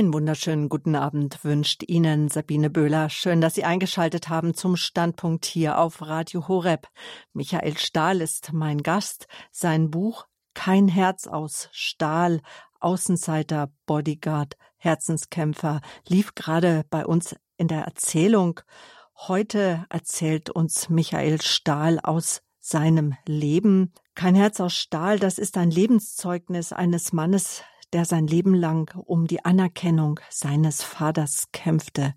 Einen wunderschönen guten Abend wünscht Ihnen Sabine Böhler. Schön, dass Sie eingeschaltet haben zum Standpunkt hier auf Radio Horeb. Michael Stahl ist mein Gast. Sein Buch Kein Herz aus Stahl, Außenseiter, Bodyguard, Herzenskämpfer lief gerade bei uns in der Erzählung. Heute erzählt uns Michael Stahl aus seinem Leben. Kein Herz aus Stahl, das ist ein Lebenszeugnis eines Mannes, der sein Leben lang um die Anerkennung seines Vaters kämpfte.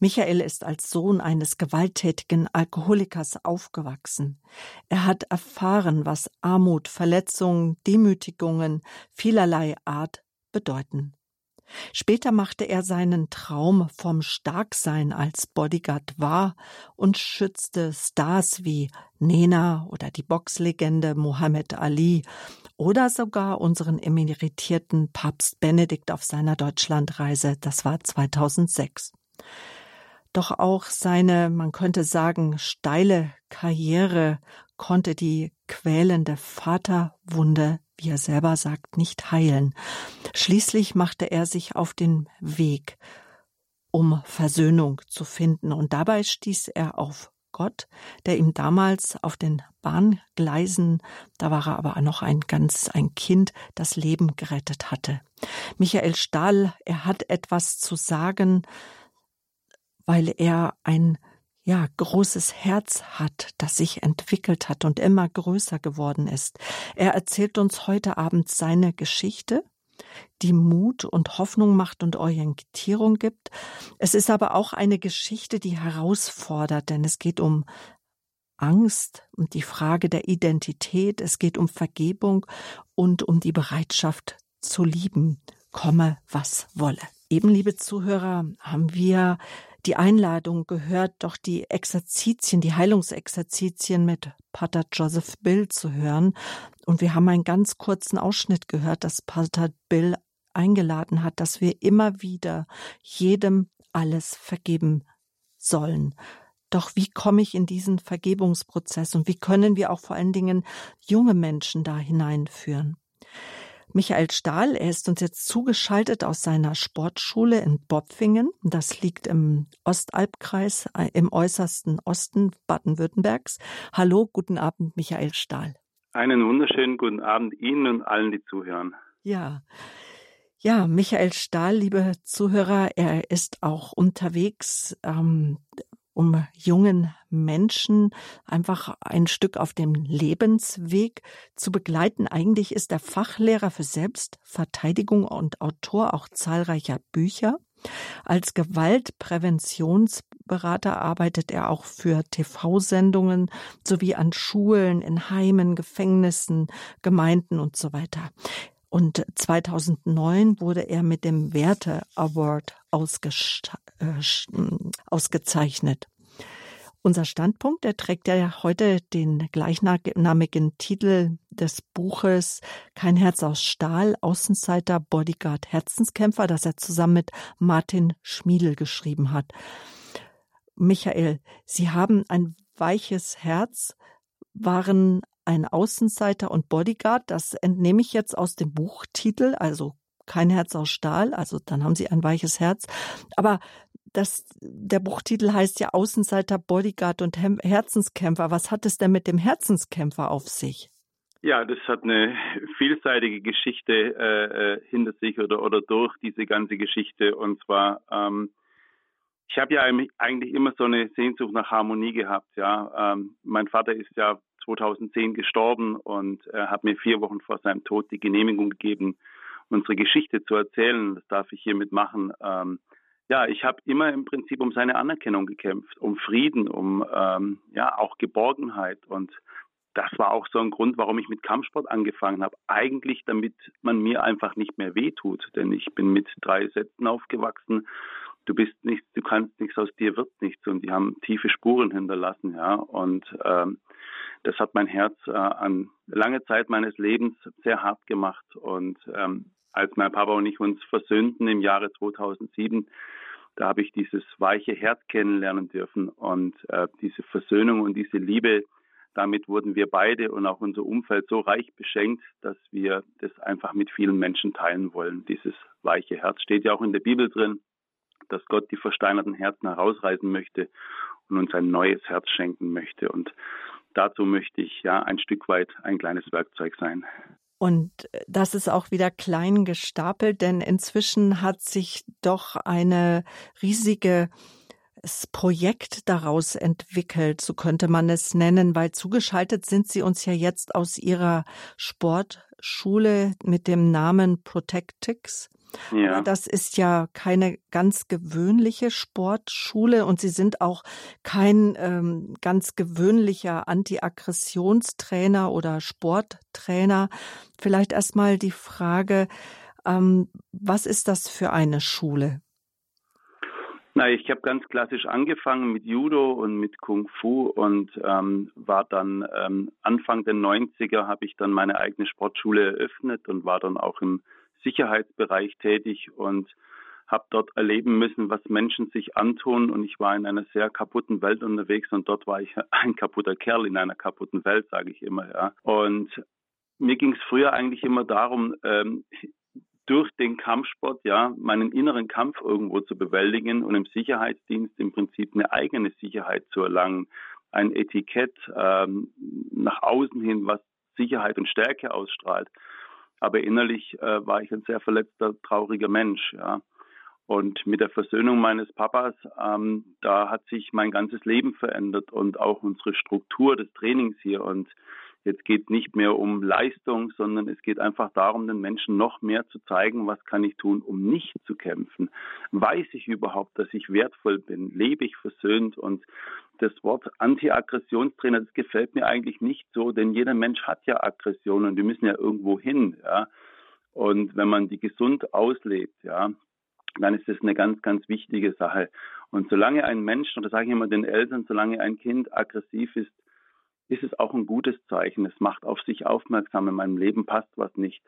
Michael ist als Sohn eines gewalttätigen Alkoholikers aufgewachsen. Er hat erfahren, was Armut, Verletzungen, Demütigungen vielerlei Art bedeuten. Später machte er seinen Traum vom Starksein als Bodyguard wahr und schützte Stars wie Nena oder die Boxlegende Muhammad Ali oder sogar unseren emeritierten Papst Benedikt auf seiner Deutschlandreise. Das war 2006. Doch auch seine, man könnte sagen, steile Karriere konnte die quälende Vaterwunde wie er selber sagt, nicht heilen. Schließlich machte er sich auf den Weg, um Versöhnung zu finden, und dabei stieß er auf Gott, der ihm damals auf den Bahngleisen, da war er aber noch ein ganz ein Kind, das Leben gerettet hatte. Michael Stahl, er hat etwas zu sagen, weil er ein ja, großes Herz hat, das sich entwickelt hat und immer größer geworden ist. Er erzählt uns heute Abend seine Geschichte, die Mut und Hoffnung macht und Orientierung gibt. Es ist aber auch eine Geschichte, die herausfordert, denn es geht um Angst und die Frage der Identität, es geht um Vergebung und um die Bereitschaft zu lieben, komme was wolle. Eben, liebe Zuhörer, haben wir die Einladung gehört, doch die Exerzitien, die Heilungsexerzitien mit Pater Joseph Bill zu hören. Und wir haben einen ganz kurzen Ausschnitt gehört, dass Pater Bill eingeladen hat, dass wir immer wieder jedem alles vergeben sollen. Doch wie komme ich in diesen Vergebungsprozess und wie können wir auch vor allen Dingen junge Menschen da hineinführen? Michael Stahl. Er ist uns jetzt zugeschaltet aus seiner Sportschule in Bopfingen. Das liegt im Ostalbkreis, äh, im äußersten Osten Baden-Württembergs. Hallo, guten Abend, Michael Stahl. Einen wunderschönen guten Abend Ihnen und allen, die zuhören. Ja. Ja, Michael Stahl, liebe Zuhörer, er ist auch unterwegs ähm, um jungen Menschen einfach ein Stück auf dem Lebensweg zu begleiten. Eigentlich ist er Fachlehrer für Selbstverteidigung und Autor auch zahlreicher Bücher. Als Gewaltpräventionsberater arbeitet er auch für TV-Sendungen sowie an Schulen, in Heimen, Gefängnissen, Gemeinden und so weiter. Und 2009 wurde er mit dem Werte Award äh, ausgezeichnet. Unser Standpunkt, der trägt ja heute den gleichnamigen Titel des Buches Kein Herz aus Stahl, Außenseiter, Bodyguard, Herzenskämpfer, das er zusammen mit Martin Schmiedel geschrieben hat. Michael, Sie haben ein weiches Herz, waren ein Außenseiter und Bodyguard. Das entnehme ich jetzt aus dem Buchtitel, also kein Herz aus Stahl, also dann haben Sie ein weiches Herz. Aber das, der Buchtitel heißt ja Außenseiter, Bodyguard und Herzenskämpfer. Was hat es denn mit dem Herzenskämpfer auf sich? Ja, das hat eine vielseitige Geschichte äh, äh hinter sich oder, oder durch diese ganze Geschichte. Und zwar, ähm, ich habe ja eigentlich immer so eine Sehnsucht nach Harmonie gehabt. Ja, ähm, mein Vater ist ja 2010 gestorben und er hat mir vier Wochen vor seinem Tod die Genehmigung gegeben, unsere Geschichte zu erzählen. Das darf ich hiermit machen. Ähm, ja, ich habe immer im Prinzip um seine Anerkennung gekämpft, um Frieden, um ähm, ja auch Geborgenheit und das war auch so ein Grund, warum ich mit Kampfsport angefangen habe. Eigentlich, damit man mir einfach nicht mehr wehtut, denn ich bin mit drei Sätzen aufgewachsen. Du bist nichts, du kannst nichts, aus dir wird nichts und die haben tiefe Spuren hinterlassen, ja und ähm, das hat mein Herz äh, an lange Zeit meines Lebens sehr hart gemacht. Und ähm, als mein Papa und ich uns versöhnten im Jahre 2007, da habe ich dieses weiche Herz kennenlernen dürfen und äh, diese Versöhnung und diese Liebe, damit wurden wir beide und auch unser Umfeld so reich beschenkt, dass wir das einfach mit vielen Menschen teilen wollen, dieses weiche Herz. Steht ja auch in der Bibel drin, dass Gott die versteinerten Herzen herausreißen möchte und uns ein neues Herz schenken möchte. Und dazu möchte ich ja ein Stück weit ein kleines Werkzeug sein. Und das ist auch wieder klein gestapelt, denn inzwischen hat sich doch eine riesige Projekt daraus entwickelt, so könnte man es nennen, weil zugeschaltet sind Sie uns ja jetzt aus Ihrer Sportschule mit dem Namen Protectix. Ja. Das ist ja keine ganz gewöhnliche Sportschule und Sie sind auch kein ähm, ganz gewöhnlicher Anti-Aggressionstrainer oder Sporttrainer. Vielleicht erstmal die Frage, ähm, was ist das für eine Schule? Na, ich habe ganz klassisch angefangen mit Judo und mit Kung Fu und ähm, war dann ähm, Anfang der 90er habe ich dann meine eigene Sportschule eröffnet und war dann auch im Sicherheitsbereich tätig und habe dort erleben müssen, was Menschen sich antun. Und ich war in einer sehr kaputten Welt unterwegs und dort war ich ein kaputter Kerl in einer kaputten Welt, sage ich immer. Ja. Und mir ging es früher eigentlich immer darum, ähm, durch den Kampfsport ja meinen inneren Kampf irgendwo zu bewältigen und im Sicherheitsdienst im Prinzip eine eigene Sicherheit zu erlangen, ein Etikett ähm, nach außen hin, was Sicherheit und Stärke ausstrahlt. Aber innerlich äh, war ich ein sehr verletzter, trauriger Mensch. Ja. Und mit der Versöhnung meines Papas, ähm, da hat sich mein ganzes Leben verändert und auch unsere Struktur des Trainings hier. Und Jetzt geht nicht mehr um Leistung, sondern es geht einfach darum, den Menschen noch mehr zu zeigen, was kann ich tun, um nicht zu kämpfen. Weiß ich überhaupt, dass ich wertvoll bin? Lebe ich versöhnt? Und das Wort Anti-Aggressionstrainer, das gefällt mir eigentlich nicht so, denn jeder Mensch hat ja Aggression und die müssen ja irgendwo hin, ja. Und wenn man die gesund auslebt, ja, dann ist das eine ganz, ganz wichtige Sache. Und solange ein Mensch, und das sage ich immer den Eltern, solange ein Kind aggressiv ist, ist es auch ein gutes Zeichen. Es macht auf sich aufmerksam, in meinem Leben passt was nicht.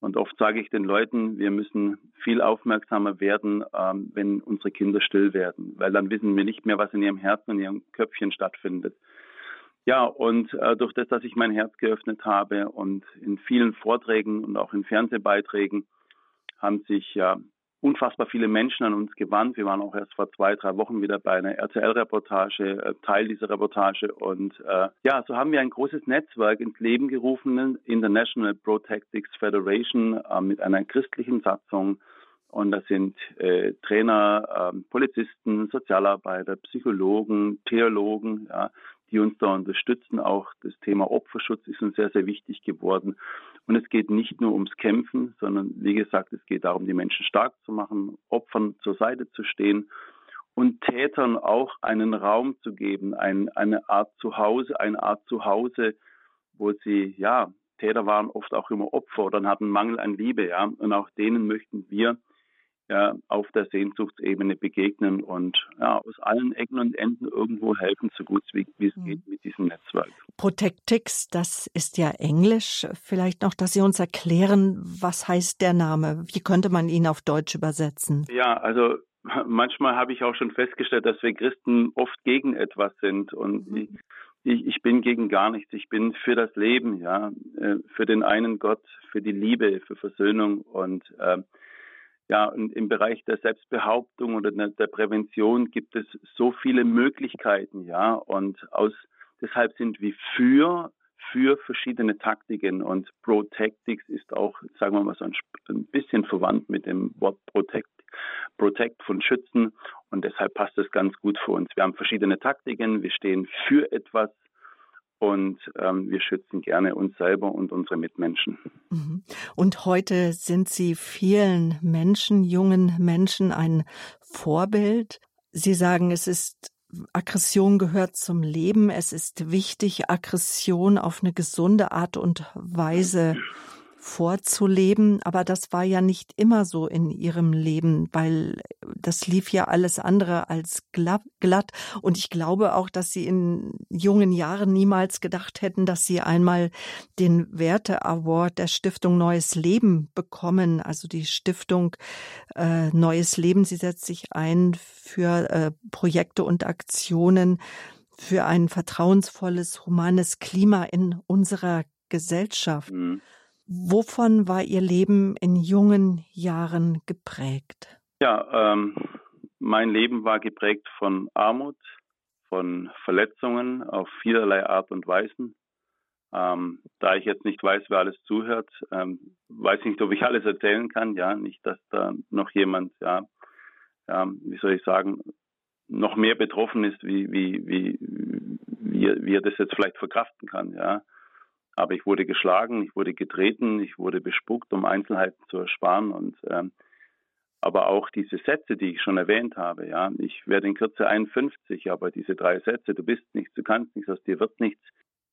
Und oft sage ich den Leuten, wir müssen viel aufmerksamer werden, ähm, wenn unsere Kinder still werden, weil dann wissen wir nicht mehr, was in ihrem Herzen, in ihrem Köpfchen stattfindet. Ja, und äh, durch das, dass ich mein Herz geöffnet habe und in vielen Vorträgen und auch in Fernsehbeiträgen haben sich ja unfassbar viele Menschen an uns gewandt. Wir waren auch erst vor zwei, drei Wochen wieder bei einer RTL-Reportage, äh, Teil dieser Reportage. Und äh, ja, so haben wir ein großes Netzwerk ins Leben gerufen, International Protectics Federation, äh, mit einer christlichen Satzung. Und das sind äh, Trainer, äh, Polizisten, Sozialarbeiter, Psychologen, Theologen, ja, die uns da unterstützen. Auch das Thema Opferschutz ist uns sehr, sehr wichtig geworden. Und es geht nicht nur ums Kämpfen, sondern wie gesagt, es geht darum, die Menschen stark zu machen, Opfern zur Seite zu stehen und Tätern auch einen Raum zu geben, ein, eine Art Zuhause, eine Art Zuhause, wo sie, ja, Täter waren oft auch immer Opfer oder hatten Mangel an Liebe, ja, und auch denen möchten wir ja, auf der Sehnsuchtsebene begegnen und ja, aus allen Ecken und Enden irgendwo helfen, so gut wie, wie es mhm. geht mit diesem Netzwerk. Protectix, das ist ja Englisch. Vielleicht noch, dass Sie uns erklären, was heißt der Name? Wie könnte man ihn auf Deutsch übersetzen? Ja, also manchmal habe ich auch schon festgestellt, dass wir Christen oft gegen etwas sind und mhm. ich, ich bin gegen gar nichts. Ich bin für das Leben, ja, äh, für den einen Gott, für die Liebe, für Versöhnung und äh, ja, und im Bereich der Selbstbehauptung oder der Prävention gibt es so viele Möglichkeiten, ja, und aus, deshalb sind wir für, für verschiedene Taktiken. Und Protectics ist auch, sagen wir mal so ein, ein bisschen verwandt mit dem Wort Protect, Protect von Schützen. Und deshalb passt es ganz gut für uns. Wir haben verschiedene Taktiken, wir stehen für etwas, und ähm, wir schützen gerne uns selber und unsere Mitmenschen. Mhm. Und heute sind Sie vielen Menschen, jungen Menschen ein Vorbild. Sie sagen, es ist Aggression gehört zum Leben. Es ist wichtig, Aggression auf eine gesunde Art und Weise vorzuleben. Aber das war ja nicht immer so in ihrem Leben, weil das lief ja alles andere als glatt. Und ich glaube auch, dass sie in jungen Jahren niemals gedacht hätten, dass sie einmal den Werte Award der Stiftung Neues Leben bekommen. Also die Stiftung äh, Neues Leben, sie setzt sich ein für äh, Projekte und Aktionen für ein vertrauensvolles, humanes Klima in unserer Gesellschaft. Mhm. Wovon war Ihr Leben in jungen Jahren geprägt? Ja, ähm, mein Leben war geprägt von Armut, von Verletzungen auf vielerlei Art und Weisen. Ähm, da ich jetzt nicht weiß, wer alles zuhört, ähm, weiß ich nicht, ob ich alles erzählen kann. Ja, nicht, dass da noch jemand, ja, ja wie soll ich sagen, noch mehr betroffen ist, wie, wie, wie, wie, wie er das jetzt vielleicht verkraften kann. Ja, aber ich wurde geschlagen, ich wurde getreten, ich wurde bespuckt, um Einzelheiten zu ersparen und ähm, aber auch diese Sätze, die ich schon erwähnt habe, ja, ich werde in Kürze 51, aber diese drei Sätze, du bist nichts, du kannst nichts, aus dir wird nichts,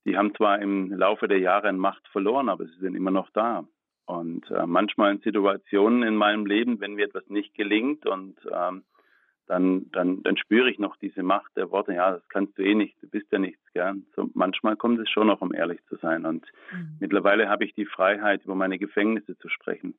die haben zwar im Laufe der Jahre an Macht verloren, aber sie sind immer noch da. Und äh, manchmal in Situationen in meinem Leben, wenn mir etwas nicht gelingt und ähm, dann, dann, dann spüre ich noch diese Macht der Worte, ja, das kannst du eh nicht, du bist ja nichts, gern. So, manchmal kommt es schon noch, um ehrlich zu sein. Und mhm. mittlerweile habe ich die Freiheit, über meine Gefängnisse zu sprechen.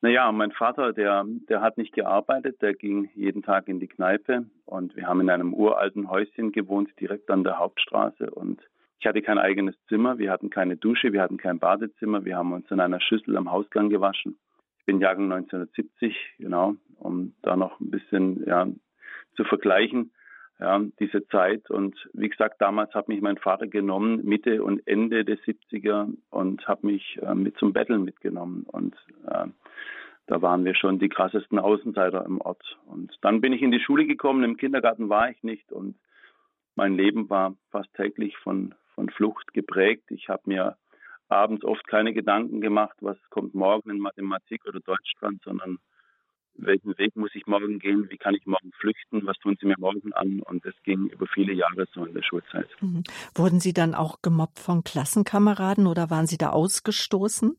Naja, mein Vater, der, der hat nicht gearbeitet, der ging jeden Tag in die Kneipe und wir haben in einem uralten Häuschen gewohnt, direkt an der Hauptstraße und ich hatte kein eigenes Zimmer, wir hatten keine Dusche, wir hatten kein Badezimmer, wir haben uns in einer Schüssel am Hausgang gewaschen. Ich bin Jahrgang 1970, genau, um da noch ein bisschen ja, zu vergleichen, ja, diese Zeit. Und wie gesagt, damals hat mich mein Vater genommen, Mitte und Ende der 70er, und hat mich äh, mit zum Betteln mitgenommen. Und äh, da waren wir schon die krassesten Außenseiter im Ort. Und dann bin ich in die Schule gekommen, im Kindergarten war ich nicht und mein Leben war fast täglich von, von Flucht geprägt. Ich habe mir abends oft keine Gedanken gemacht, was kommt morgen in Mathematik oder Deutsch dran, sondern welchen Weg muss ich morgen gehen, wie kann ich morgen flüchten, was tun sie mir morgen an und das ging über viele Jahre so in der Schulzeit. Mhm. Wurden Sie dann auch gemobbt von Klassenkameraden oder waren Sie da ausgestoßen?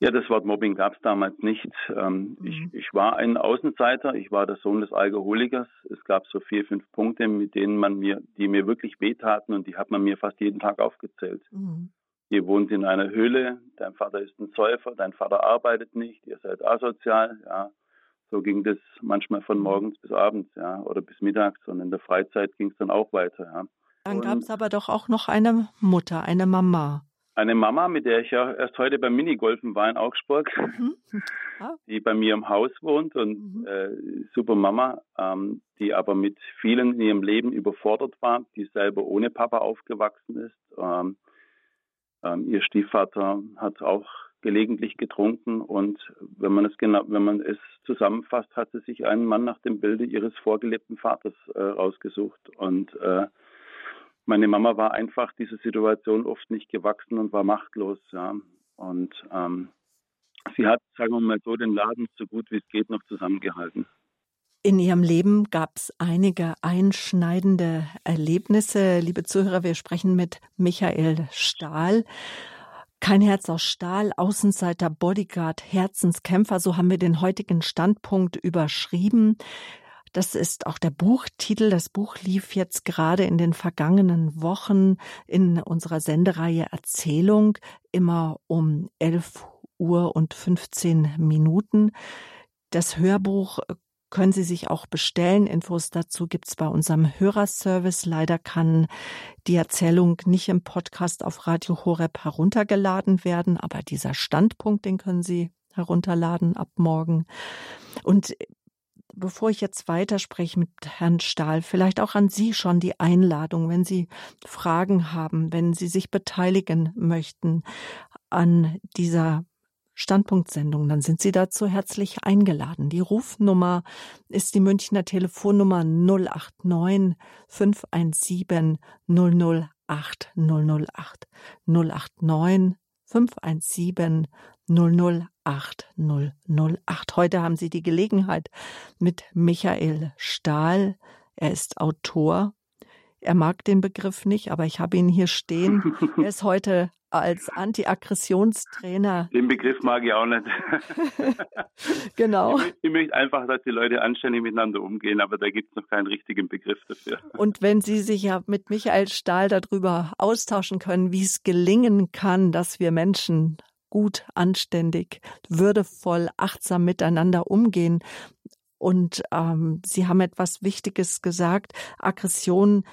Ja, das Wort Mobbing gab es damals nicht. Ähm, mhm. ich, ich, war ein Außenseiter, ich war der Sohn des Alkoholikers. Es gab so vier, fünf Punkte, mit denen man mir, die mir wirklich wehtaten und die hat man mir fast jeden Tag aufgezählt. Mhm. Ihr wohnt in einer Höhle, dein Vater ist ein Säufer, dein Vater arbeitet nicht, ihr seid asozial, ja. So ging das manchmal von morgens bis abends, ja, oder bis mittags und in der Freizeit ging es dann auch weiter, ja. Dann gab es aber doch auch noch eine Mutter, eine Mama. Eine Mama, mit der ich ja erst heute beim Minigolfen war in Augsburg, mhm. ah. die bei mir im Haus wohnt und mhm. äh, super Mama, ähm, die aber mit vielen in ihrem Leben überfordert war, die selber ohne Papa aufgewachsen ist. Ähm, ähm, ihr Stiefvater hat auch gelegentlich getrunken und wenn man es genau, wenn man es zusammenfasst, hat sie sich einen Mann nach dem Bilde ihres vorgelebten Vaters äh, rausgesucht und äh, meine Mama war einfach dieser Situation oft nicht gewachsen und war machtlos, ja. Und ähm, sie hat, sagen wir mal so, den Laden so gut wie es geht noch zusammengehalten. In Ihrem Leben gab es einige einschneidende Erlebnisse. Liebe Zuhörer, wir sprechen mit Michael Stahl. Kein Herz aus Stahl, Außenseiter, Bodyguard, Herzenskämpfer, so haben wir den heutigen Standpunkt überschrieben. Das ist auch der Buchtitel. Das Buch lief jetzt gerade in den vergangenen Wochen in unserer Sendereihe Erzählung immer um 11 Uhr und 15 Minuten. Das Hörbuch können Sie sich auch bestellen. Infos dazu gibt es bei unserem Hörerservice. Leider kann die Erzählung nicht im Podcast auf Radio Horeb heruntergeladen werden, aber dieser Standpunkt, den können Sie herunterladen ab morgen. Und bevor ich jetzt weiterspreche mit Herrn Stahl, vielleicht auch an Sie schon die Einladung, wenn Sie Fragen haben, wenn Sie sich beteiligen möchten an dieser Standpunktsendung, dann sind Sie dazu herzlich eingeladen. Die Rufnummer ist die Münchner Telefonnummer 089 517 008 008 089 517 008 008. Heute haben Sie die Gelegenheit mit Michael Stahl. Er ist Autor. Er mag den Begriff nicht, aber ich habe ihn hier stehen. Er ist heute als Anti-Aggressionstrainer. Den Begriff mag ich auch nicht. genau. Ich, ich, möchte einfach, dass die Leute anständig miteinander umgehen, aber da gibt es noch keinen richtigen Begriff dafür. Und wenn Sie sich ja mit Michael Stahl darüber austauschen können, wie es gelingen kann, dass wir Menschen gut, anständig, würdevoll, achtsam miteinander umgehen. Und ähm, Sie haben etwas Wichtiges gesagt. Aggression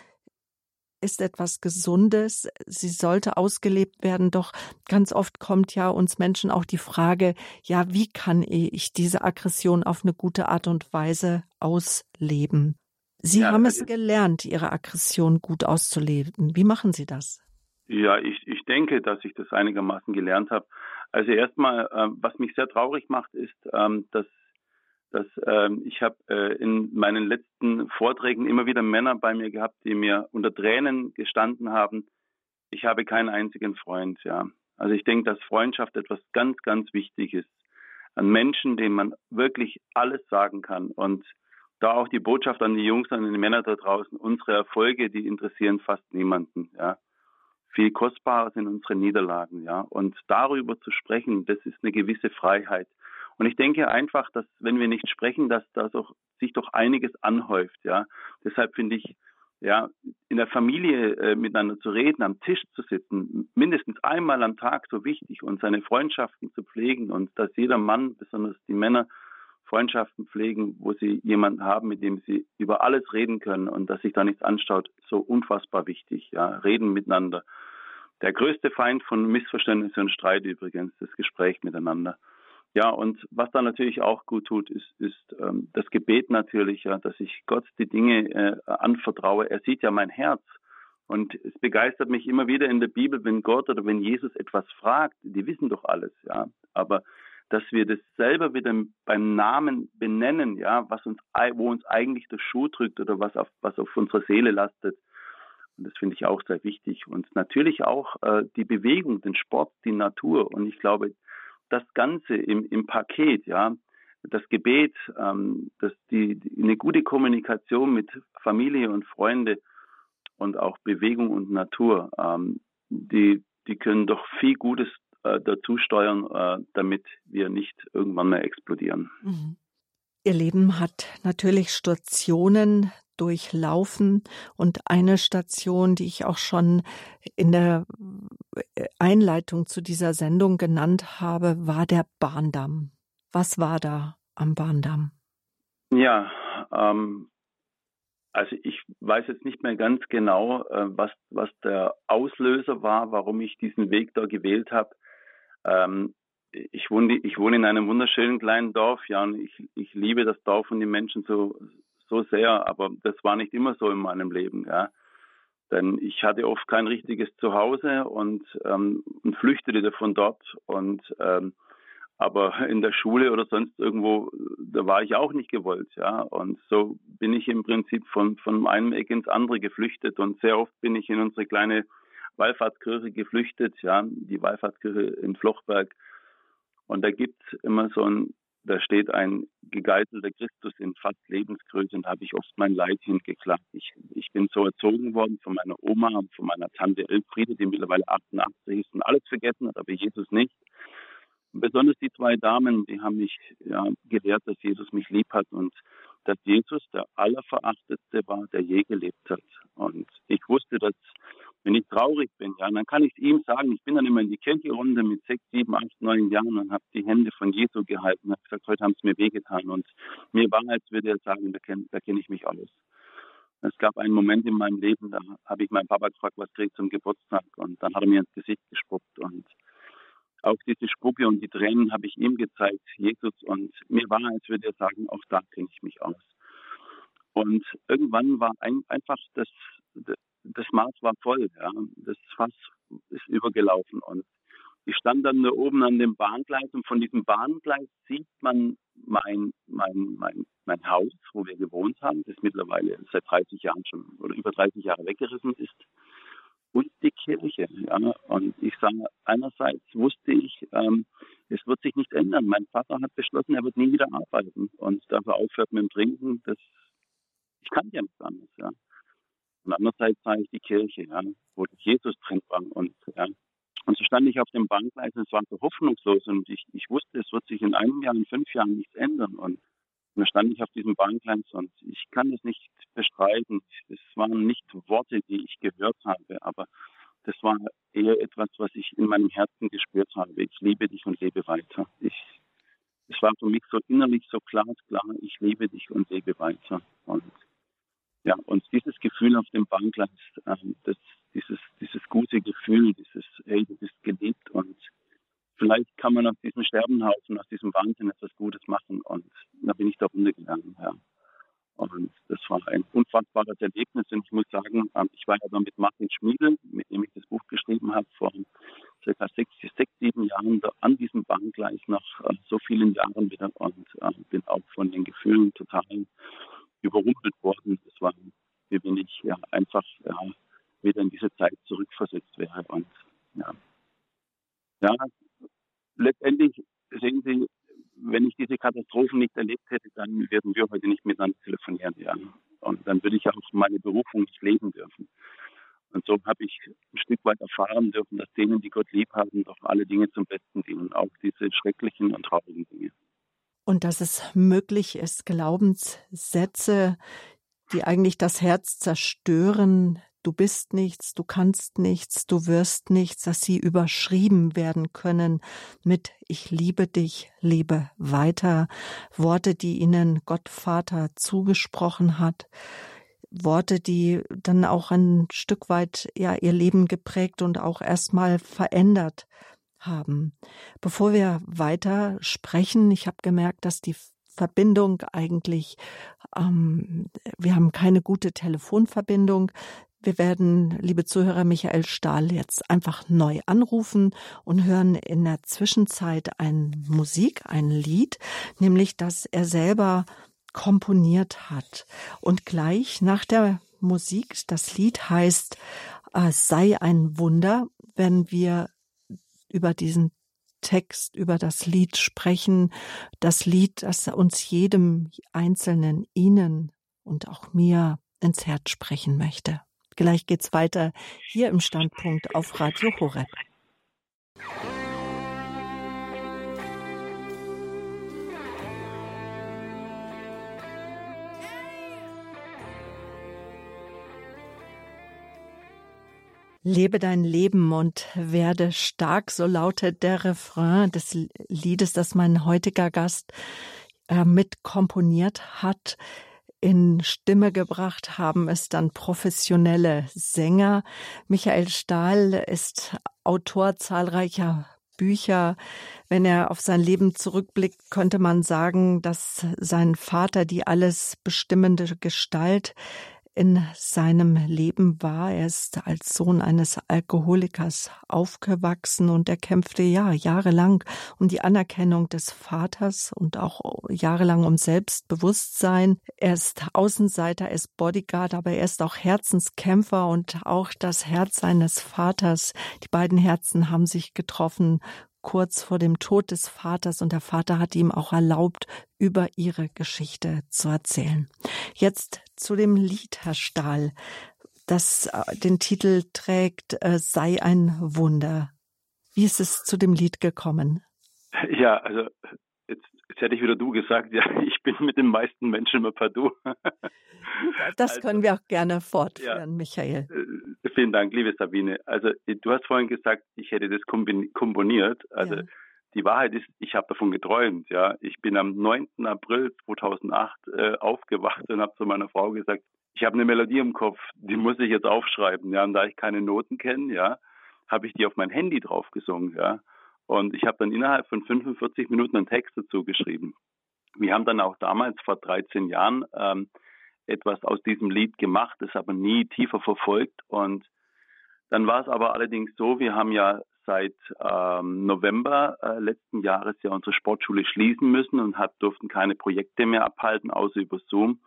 ist etwas Gesundes. Sie sollte ausgelebt werden. Doch ganz oft kommt ja uns Menschen auch die Frage, ja, wie kann ich diese Aggression auf eine gute Art und Weise ausleben? Sie ja, haben es gelernt, Ihre Aggression gut auszuleben. Wie machen Sie das? Ja, ich, ich denke, dass ich das einigermaßen gelernt habe. Also erstmal, äh, was mich sehr traurig macht, ist, ähm, dass, dass ähm, ich habe äh, in meinen letzten Vorträgen immer wieder Männer bei mir gehabt, die mir unter Tränen gestanden haben, ich habe keinen einzigen Freund. Ja, also ich denke, dass Freundschaft etwas ganz, ganz wichtig ist. An Menschen, denen man wirklich alles sagen kann. Und da auch die Botschaft an die Jungs und die Männer da draußen: Unsere Erfolge, die interessieren fast niemanden. Ja, viel kostbarer sind unsere Niederlagen, ja. Und darüber zu sprechen, das ist eine gewisse Freiheit. Und ich denke einfach, dass wenn wir nicht sprechen, dass da sich doch einiges anhäuft, ja. Deshalb finde ich, ja, in der Familie äh, miteinander zu reden, am Tisch zu sitzen, mindestens einmal am Tag so wichtig und seine Freundschaften zu pflegen und dass jeder Mann, besonders die Männer, Freundschaften pflegen, wo sie jemanden haben, mit dem sie über alles reden können und dass sich da nichts anstaut, so unfassbar wichtig. Ja, reden miteinander. Der größte Feind von Missverständnis und Streit übrigens, das Gespräch miteinander. Ja, und was da natürlich auch gut tut, ist, ist ähm, das Gebet natürlich, ja, dass ich Gott die Dinge äh, anvertraue. Er sieht ja mein Herz. Und es begeistert mich immer wieder in der Bibel, wenn Gott oder wenn Jesus etwas fragt, die wissen doch alles, ja. Aber dass wir das selber wieder beim Namen benennen, ja, was uns, wo uns eigentlich der Schuh drückt oder was auf, was auf unserer Seele lastet. Und das finde ich auch sehr wichtig. Und natürlich auch äh, die Bewegung, den Sport, die Natur. Und ich glaube, das Ganze im, im Paket, ja, das Gebet, ähm, das die, die, eine gute Kommunikation mit Familie und Freunde und auch Bewegung und Natur, ähm, die, die können doch viel Gutes äh, dazu steuern, äh, damit wir nicht irgendwann mehr explodieren. Mhm. Ihr Leben hat natürlich Stationen durchlaufen und eine Station, die ich auch schon in der äh, Einleitung zu dieser Sendung genannt habe, war der Bahndamm. Was war da am Bahndamm? Ja, ähm, also ich weiß jetzt nicht mehr ganz genau, äh, was, was der Auslöser war, warum ich diesen Weg da gewählt habe. Ähm, ich wohne, ich wohne in einem wunderschönen kleinen Dorf, ja, und ich, ich liebe das Dorf und die Menschen so, so sehr, aber das war nicht immer so in meinem Leben, ja. Denn ich hatte oft kein richtiges Zuhause und, ähm, und flüchtete davon dort und ähm, aber in der Schule oder sonst irgendwo, da war ich auch nicht gewollt, ja. Und so bin ich im Prinzip von, von einem Eck ins andere geflüchtet und sehr oft bin ich in unsere kleine Wallfahrtskirche geflüchtet, ja, die Wallfahrtskirche in Flochberg. Und da gibt es immer so ein, da steht ein gegeißelter Christus in fast Lebensgröße und habe ich oft mein Leid hingeklagt. Ich, ich bin so erzogen worden von meiner Oma und von meiner Tante Elfriede, die mittlerweile 88 ist und alles vergessen hat, aber Jesus nicht. Und besonders die zwei Damen, die haben mich ja, gelehrt, dass Jesus mich lieb hat und dass Jesus der Allerverachtetste war, der je gelebt hat. Und ich wusste, dass wenn ich traurig bin, ja, dann kann ich ihm sagen. Ich bin dann immer in die Kirchenrunde mit sechs, sieben, acht, neun Jahren und habe die Hände von Jesu gehalten und gesagt, heute haben es mir wehgetan. Und mir war, als würde er sagen, da kenne kenn ich mich aus. Es gab einen Moment in meinem Leben, da habe ich meinen Papa gefragt, was kriegt zum Geburtstag? Und dann hat er mir ins Gesicht gespuckt. Und auch diese Spucke und die Tränen habe ich ihm gezeigt, Jesus. Und mir war, als würde er sagen, auch da kenne ich mich aus. Und irgendwann war ein, einfach das, das Maß war voll, ja. Das Fass ist übergelaufen und ich stand dann da oben an dem Bahngleis und von diesem Bahngleis sieht man mein, mein, mein, mein Haus, wo wir gewohnt haben, das mittlerweile seit 30 Jahren schon oder über 30 Jahre weggerissen ist und die Kirche. Ja. Und ich sage, einerseits wusste ich, ähm, es wird sich nichts ändern. Mein Vater hat beschlossen, er wird nie wieder arbeiten und dafür aufhört mit dem Trinken. Das, ich kann ja nichts anderes. Ja. Und andererseits sah ich die Kirche, ja, wo Jesus drin war. Und, ja, und so stand ich auf dem Bankgleis und es war so hoffnungslos. Und ich, ich wusste, es wird sich in einem Jahr, in fünf Jahren nichts ändern. Und, und da stand ich auf diesem Bahngleis und ich kann es nicht bestreiten. Es waren nicht Worte, die ich gehört habe, aber das war eher etwas, was ich in meinem Herzen gespürt habe. Ich liebe dich und lebe weiter. Ich, es war für mich so innerlich so klar, klar, ich liebe dich und lebe weiter. Und Ja, und dieses Gefühl auf dem Bahngleis, äh, das, dieses, dieses gute Gefühl, dieses, hey, du bist geliebt und vielleicht kann man aus diesem Sterbenhaufen, aus diesem Wahnsinn etwas Gutes machen. Und da bin ich da runtergegangen, ja. Und das war ein unfassbares Erlebnis. Und ich muss sagen, ähm, ich war ja dann mit Martin Schmiedel, mit dem ich das Buch geschrieben habe, vor circa sechs, sechs sieben Jahren an diesem Bahngleis nach äh, so vielen Jahren wieder und äh, bin auch von den Gefühlen total überrumpelt worden. Das war, wie wenn ich ja einfach ja, wieder in diese Zeit zurückversetzt wäre. Und ja, ja letztendlich sehen Sie, wenn ich diese Katastrophen nicht erlebt hätte, dann würden wir heute nicht miteinander telefonieren. Ja. Und dann würde ich auch meine Berufung nicht leben dürfen. Und so habe ich ein Stück weit erfahren dürfen, dass denen, die Gott lieb haben, doch alle Dinge zum Besten dienen, auch diese schrecklichen und traurigen Dinge. Und dass es möglich ist, Glaubenssätze, die eigentlich das Herz zerstören, du bist nichts, du kannst nichts, du wirst nichts, dass sie überschrieben werden können mit Ich liebe dich, lebe weiter, Worte, die ihnen Gott Vater zugesprochen hat. Worte, die dann auch ein Stück weit ja ihr Leben geprägt und auch erstmal verändert haben. Bevor wir weiter sprechen, ich habe gemerkt, dass die Verbindung eigentlich, ähm, wir haben keine gute Telefonverbindung. Wir werden, liebe Zuhörer, Michael Stahl jetzt einfach neu anrufen und hören in der Zwischenzeit ein Musik, ein Lied, nämlich das er selber komponiert hat. Und gleich nach der Musik, das Lied heißt äh, Sei ein Wunder, wenn wir über diesen Text, über das Lied sprechen, das Lied, das uns jedem Einzelnen, Ihnen und auch mir ins Herz sprechen möchte. Gleich geht's weiter hier im Standpunkt auf Radio Horeb. Lebe dein Leben und werde stark, so lautet der Refrain des Liedes, das mein heutiger Gast äh, mit hat in Stimme gebracht haben es dann professionelle Sänger. Michael Stahl ist Autor zahlreicher Bücher. Wenn er auf sein Leben zurückblickt, könnte man sagen, dass sein Vater die alles bestimmende Gestalt in seinem Leben war. Er ist als Sohn eines Alkoholikers aufgewachsen und er kämpfte ja jahrelang um die Anerkennung des Vaters und auch jahrelang um Selbstbewusstsein. Er ist Außenseiter, er ist Bodyguard, aber er ist auch Herzenskämpfer und auch das Herz seines Vaters. Die beiden Herzen haben sich getroffen kurz vor dem Tod des Vaters und der Vater hat ihm auch erlaubt, über ihre Geschichte zu erzählen. Jetzt zu dem Lied, Herr Stahl, das äh, den Titel trägt äh, Sei ein Wunder. Wie ist es zu dem Lied gekommen? Ja, also jetzt, hätte ich wieder du gesagt, ja, ich bin mit den meisten Menschen immer per Du. Das also, können wir auch gerne fortführen, ja, Michael. Äh, vielen Dank, liebe Sabine. Also du hast vorhin gesagt, ich hätte das komponiert. Also ja. die Wahrheit ist, ich habe davon geträumt. Ja, ich bin am 9. April 2008 äh, aufgewacht und habe zu meiner Frau gesagt, ich habe eine Melodie im Kopf, die muss ich jetzt aufschreiben. Ja, und da ich keine Noten kenne, ja, habe ich die auf mein Handy drauf gesungen. Ja, und ich habe dann innerhalb von 45 Minuten einen Text dazu geschrieben. Wir haben dann auch damals vor 13 Jahren ähm, etwas aus diesem Lied gemacht, es aber nie tiefer verfolgt. Und dann war es aber allerdings so, wir haben ja seit ähm, November äh, letzten Jahres ja unsere Sportschule schließen müssen und hat, durften keine Projekte mehr abhalten, außer über Zoom.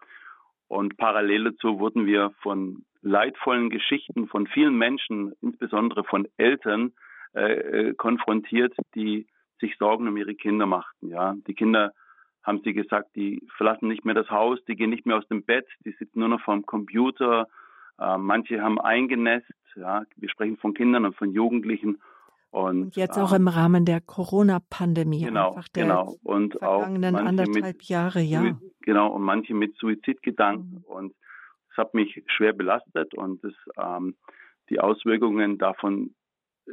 Und parallel dazu wurden wir von leidvollen Geschichten von vielen Menschen, insbesondere von Eltern, äh, äh konfrontiert, die sich Sorgen um ihre Kinder machten. Ja, die Kinder haben sie gesagt, die verlassen nicht mehr das Haus, die gehen nicht mehr aus dem Bett, die sitzen nur noch vorm Computer. Äh, manche haben eingenässt. Ja, wir sprechen von Kindern und von Jugendlichen. Und, und jetzt auch ähm, im Rahmen der Corona-Pandemie. Genau, genau. Und vergangenen auch anderthalb mit, Jahre, ja. Genau, und manche mit Suizidgedanken. Mhm. Und es hat mich schwer belastet und das, ähm, die Auswirkungen davon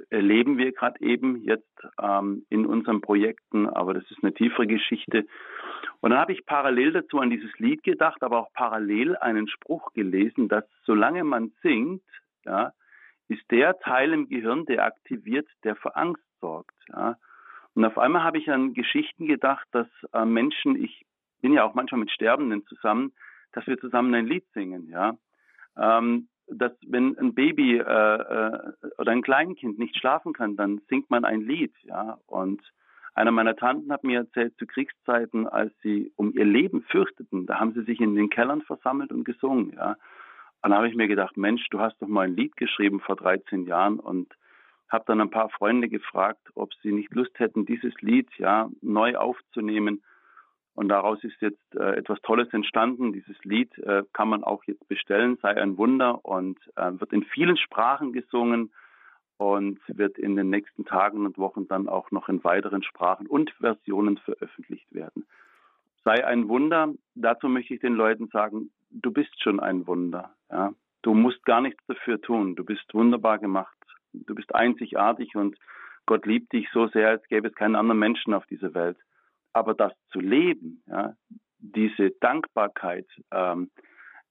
erleben wir gerade eben jetzt ähm, in unseren Projekten, aber das ist eine tiefere Geschichte. Und dann habe ich parallel dazu an dieses Lied gedacht, aber auch parallel einen Spruch gelesen, dass solange man singt, ja, ist der Teil im Gehirn, der aktiviert, der für Angst sorgt. Ja. Und auf einmal habe ich an Geschichten gedacht, dass äh, Menschen, ich bin ja auch manchmal mit Sterbenden zusammen, dass wir zusammen ein Lied singen, ja. Ähm, dass wenn ein Baby äh, äh, oder ein Kleinkind nicht schlafen kann, dann singt man ein Lied, ja. Und einer meiner Tanten hat mir erzählt, zu Kriegszeiten, als sie um ihr Leben fürchteten, da haben sie sich in den Kellern versammelt und gesungen, ja. Und dann habe ich mir gedacht, Mensch, du hast doch mal ein Lied geschrieben vor 13 Jahren und habe dann ein paar Freunde gefragt, ob sie nicht Lust hätten, dieses Lied ja neu aufzunehmen und daraus ist jetzt äh, etwas Tolles entstanden. Dieses Lied äh, kann man auch jetzt bestellen, sei ein Wunder und äh, wird in vielen Sprachen gesungen und wird in den nächsten Tagen und Wochen dann auch noch in weiteren Sprachen und Versionen veröffentlicht werden. Sei ein Wunder. Dazu möchte ich den Leuten sagen, du bist schon ein Wunder. Ja? Du musst gar nichts dafür tun. Du bist wunderbar gemacht. Du bist einzigartig und Gott liebt dich so sehr, als gäbe es keinen anderen Menschen auf dieser Welt. Aber das zu leben, ja, diese Dankbarkeit, ähm,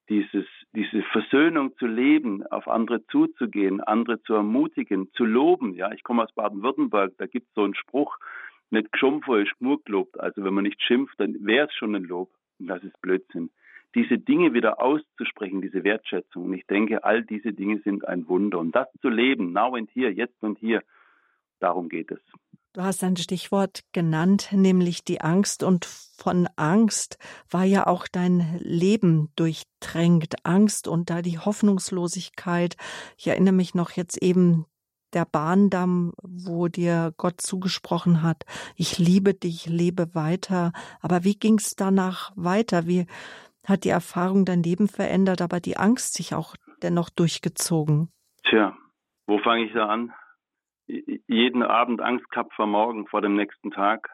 dieses, diese Versöhnung zu leben, auf andere zuzugehen, andere zu ermutigen, zu loben. Ja, ich komme aus Baden-Württemberg, da gibt es so einen Spruch, nicht geschumpft ist genug gelobt. Also wenn man nicht schimpft, dann wäre es schon ein Lob. Und das ist Blödsinn. Diese Dinge wieder auszusprechen, diese Wertschätzung. Und ich denke, all diese Dinge sind ein Wunder. Und das zu leben, now and here, jetzt und hier, darum geht es. Du hast ein Stichwort genannt, nämlich die Angst. Und von Angst war ja auch dein Leben durchtränkt. Angst und da die Hoffnungslosigkeit. Ich erinnere mich noch jetzt eben der Bahndamm, wo dir Gott zugesprochen hat, ich liebe dich, lebe weiter. Aber wie ging es danach weiter? Wie hat die Erfahrung dein Leben verändert, aber die Angst sich auch dennoch durchgezogen? Tja, wo fange ich da an? Jeden Abend Angst gehabt vor morgen, vor dem nächsten Tag.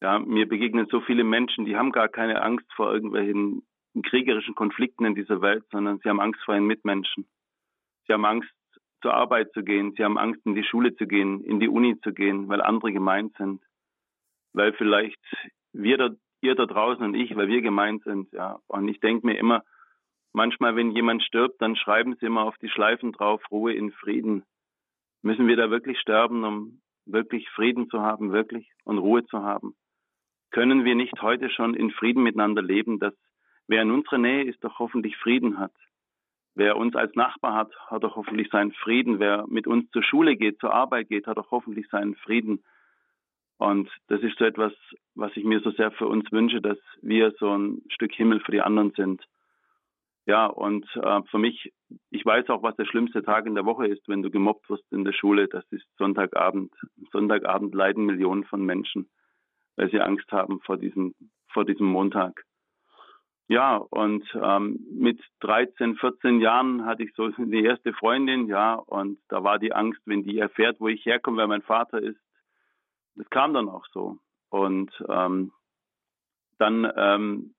Ja, mir begegnen so viele Menschen, die haben gar keine Angst vor irgendwelchen kriegerischen Konflikten in dieser Welt, sondern sie haben Angst vor ihren Mitmenschen. Sie haben Angst, zur Arbeit zu gehen. Sie haben Angst, in die Schule zu gehen, in die Uni zu gehen, weil andere gemeint sind. Weil vielleicht wir da, ihr da draußen und ich, weil wir gemeint sind, ja. Und ich denke mir immer, manchmal, wenn jemand stirbt, dann schreiben sie immer auf die Schleifen drauf, Ruhe in Frieden. Müssen wir da wirklich sterben, um wirklich Frieden zu haben, wirklich und Ruhe zu haben? Können wir nicht heute schon in Frieden miteinander leben, dass wer in unserer Nähe ist, doch hoffentlich Frieden hat? Wer uns als Nachbar hat, hat doch hoffentlich seinen Frieden. Wer mit uns zur Schule geht, zur Arbeit geht, hat doch hoffentlich seinen Frieden. Und das ist so etwas, was ich mir so sehr für uns wünsche, dass wir so ein Stück Himmel für die anderen sind. Ja, und äh, für mich, ich weiß auch, was der schlimmste Tag in der Woche ist, wenn du gemobbt wirst in der Schule. Das ist Sonntagabend. Sonntagabend leiden Millionen von Menschen, weil sie Angst haben vor diesem, vor diesem Montag. Ja, und ähm, mit 13, 14 Jahren hatte ich so die erste Freundin, ja, und da war die Angst, wenn die erfährt, wo ich herkomme, wer mein Vater ist. Das kam dann auch so. Und ähm, dann ähm,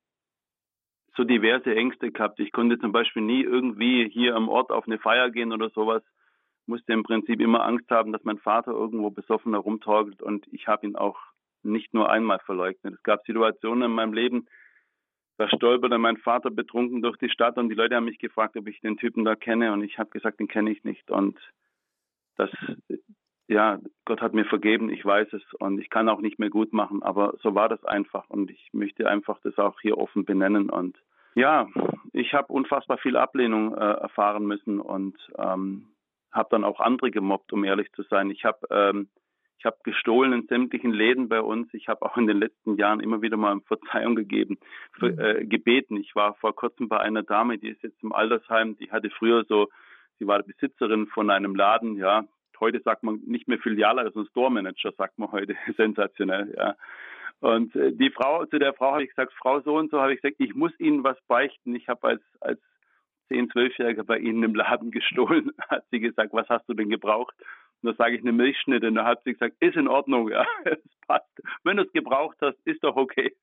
so diverse Ängste gehabt. Ich konnte zum Beispiel nie irgendwie hier am Ort auf eine Feier gehen oder sowas. Musste im Prinzip immer Angst haben, dass mein Vater irgendwo besoffen herumtorkelt und ich habe ihn auch nicht nur einmal verleugnet. Es gab Situationen in meinem Leben, da stolperte mein Vater betrunken durch die Stadt und die Leute haben mich gefragt, ob ich den Typen da kenne und ich habe gesagt, den kenne ich nicht und das ja, Gott hat mir vergeben, ich weiß es und ich kann auch nicht mehr gut machen, aber so war das einfach und ich möchte einfach das auch hier offen benennen und ja, ich habe unfassbar viel Ablehnung äh, erfahren müssen und ähm, habe dann auch andere gemobbt, um ehrlich zu sein. Ich habe ähm, ich habe gestohlen in sämtlichen Läden bei uns. Ich habe auch in den letzten Jahren immer wieder mal um Verzeihung gegeben, für, mhm. äh, gebeten. Ich war vor kurzem bei einer Dame, die ist jetzt im Altersheim. Die hatte früher so, sie war Besitzerin von einem Laden, ja, heute sagt man nicht mehr Filiale, sondern Store Manager, sagt man heute. Sensationell, ja. Und äh, die Frau, zu der Frau habe ich gesagt, Frau so und so, habe ich gesagt, ich muss Ihnen was beichten. Ich habe als, als 10-, 12-Jähriger bei Ihnen im Laden gestohlen. Hat sie gesagt, was hast du denn gebraucht? Und da sage ich eine Milchschnitte. Und da hat sie gesagt, ist in Ordnung, ja, es passt. Wenn du es gebraucht hast, ist doch okay.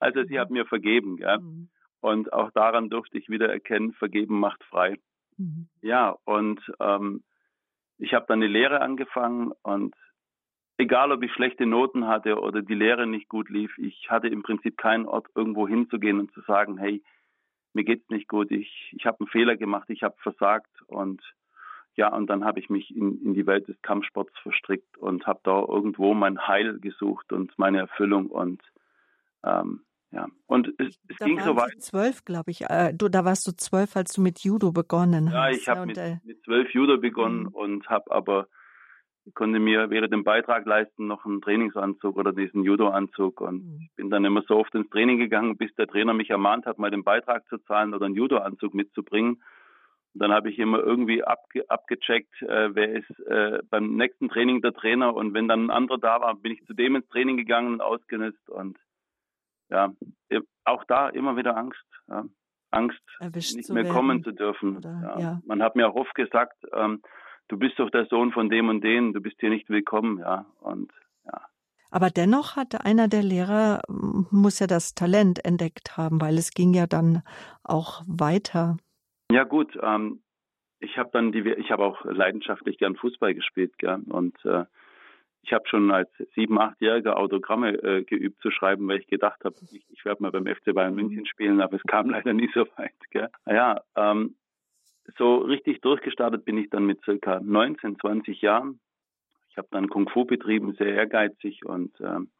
Also sie hat mir vergeben, ja. Mhm. Und auch daran durfte ich wieder erkennen, vergeben macht frei. Mhm. Ja, und ähm, ich habe dann eine Lehre angefangen und egal ob ich schlechte Noten hatte oder die Lehre nicht gut lief, ich hatte im Prinzip keinen Ort, irgendwo hinzugehen und zu sagen, hey, mir geht's nicht gut, ich, ich habe einen Fehler gemacht, ich habe versagt und ja, und dann habe ich mich in, in die Welt des Kampfsports verstrickt und habe da irgendwo mein Heil gesucht und meine Erfüllung und ähm, ja, und es, es ging so weit. Zwölf, glaube ich. Äh, du, da warst du zwölf, als du mit Judo begonnen hast. Ja, ich habe mit, äh, mit zwölf Judo begonnen mhm. und habe aber konnte mir während dem Beitrag leisten noch einen Trainingsanzug oder diesen Judo-Anzug und mhm. ich bin dann immer so oft ins Training gegangen, bis der Trainer mich ermahnt hat, mal den Beitrag zu zahlen oder einen Judo-Anzug mitzubringen. Und dann habe ich immer irgendwie abge abgecheckt, äh, wer ist äh, beim nächsten Training der Trainer und wenn dann ein anderer da war, bin ich zu dem ins Training gegangen und ausgenutzt und ja, auch da immer wieder Angst. Ja. Angst, Erwischt nicht mehr werden. kommen zu dürfen. Oder, ja. Man hat mir auch oft gesagt, ähm, du bist doch der Sohn von dem und dem, du bist hier nicht willkommen, ja. Und ja. Aber dennoch hatte einer der Lehrer, muss ja das Talent entdeckt haben, weil es ging ja dann auch weiter. Ja gut, ähm, ich habe dann die, ich habe auch leidenschaftlich gern Fußball gespielt, gern und äh, ich habe schon als sieben, achtjähriger Autogramme äh, geübt zu schreiben, weil ich gedacht habe, ich, ich werde mal beim FC Bayern München spielen, aber es kam leider nie so weit. Gell? Naja, ähm, so richtig durchgestartet bin ich dann mit circa 19, 20 Jahren. Ich habe dann Kung Fu betrieben, sehr ehrgeizig und ähm,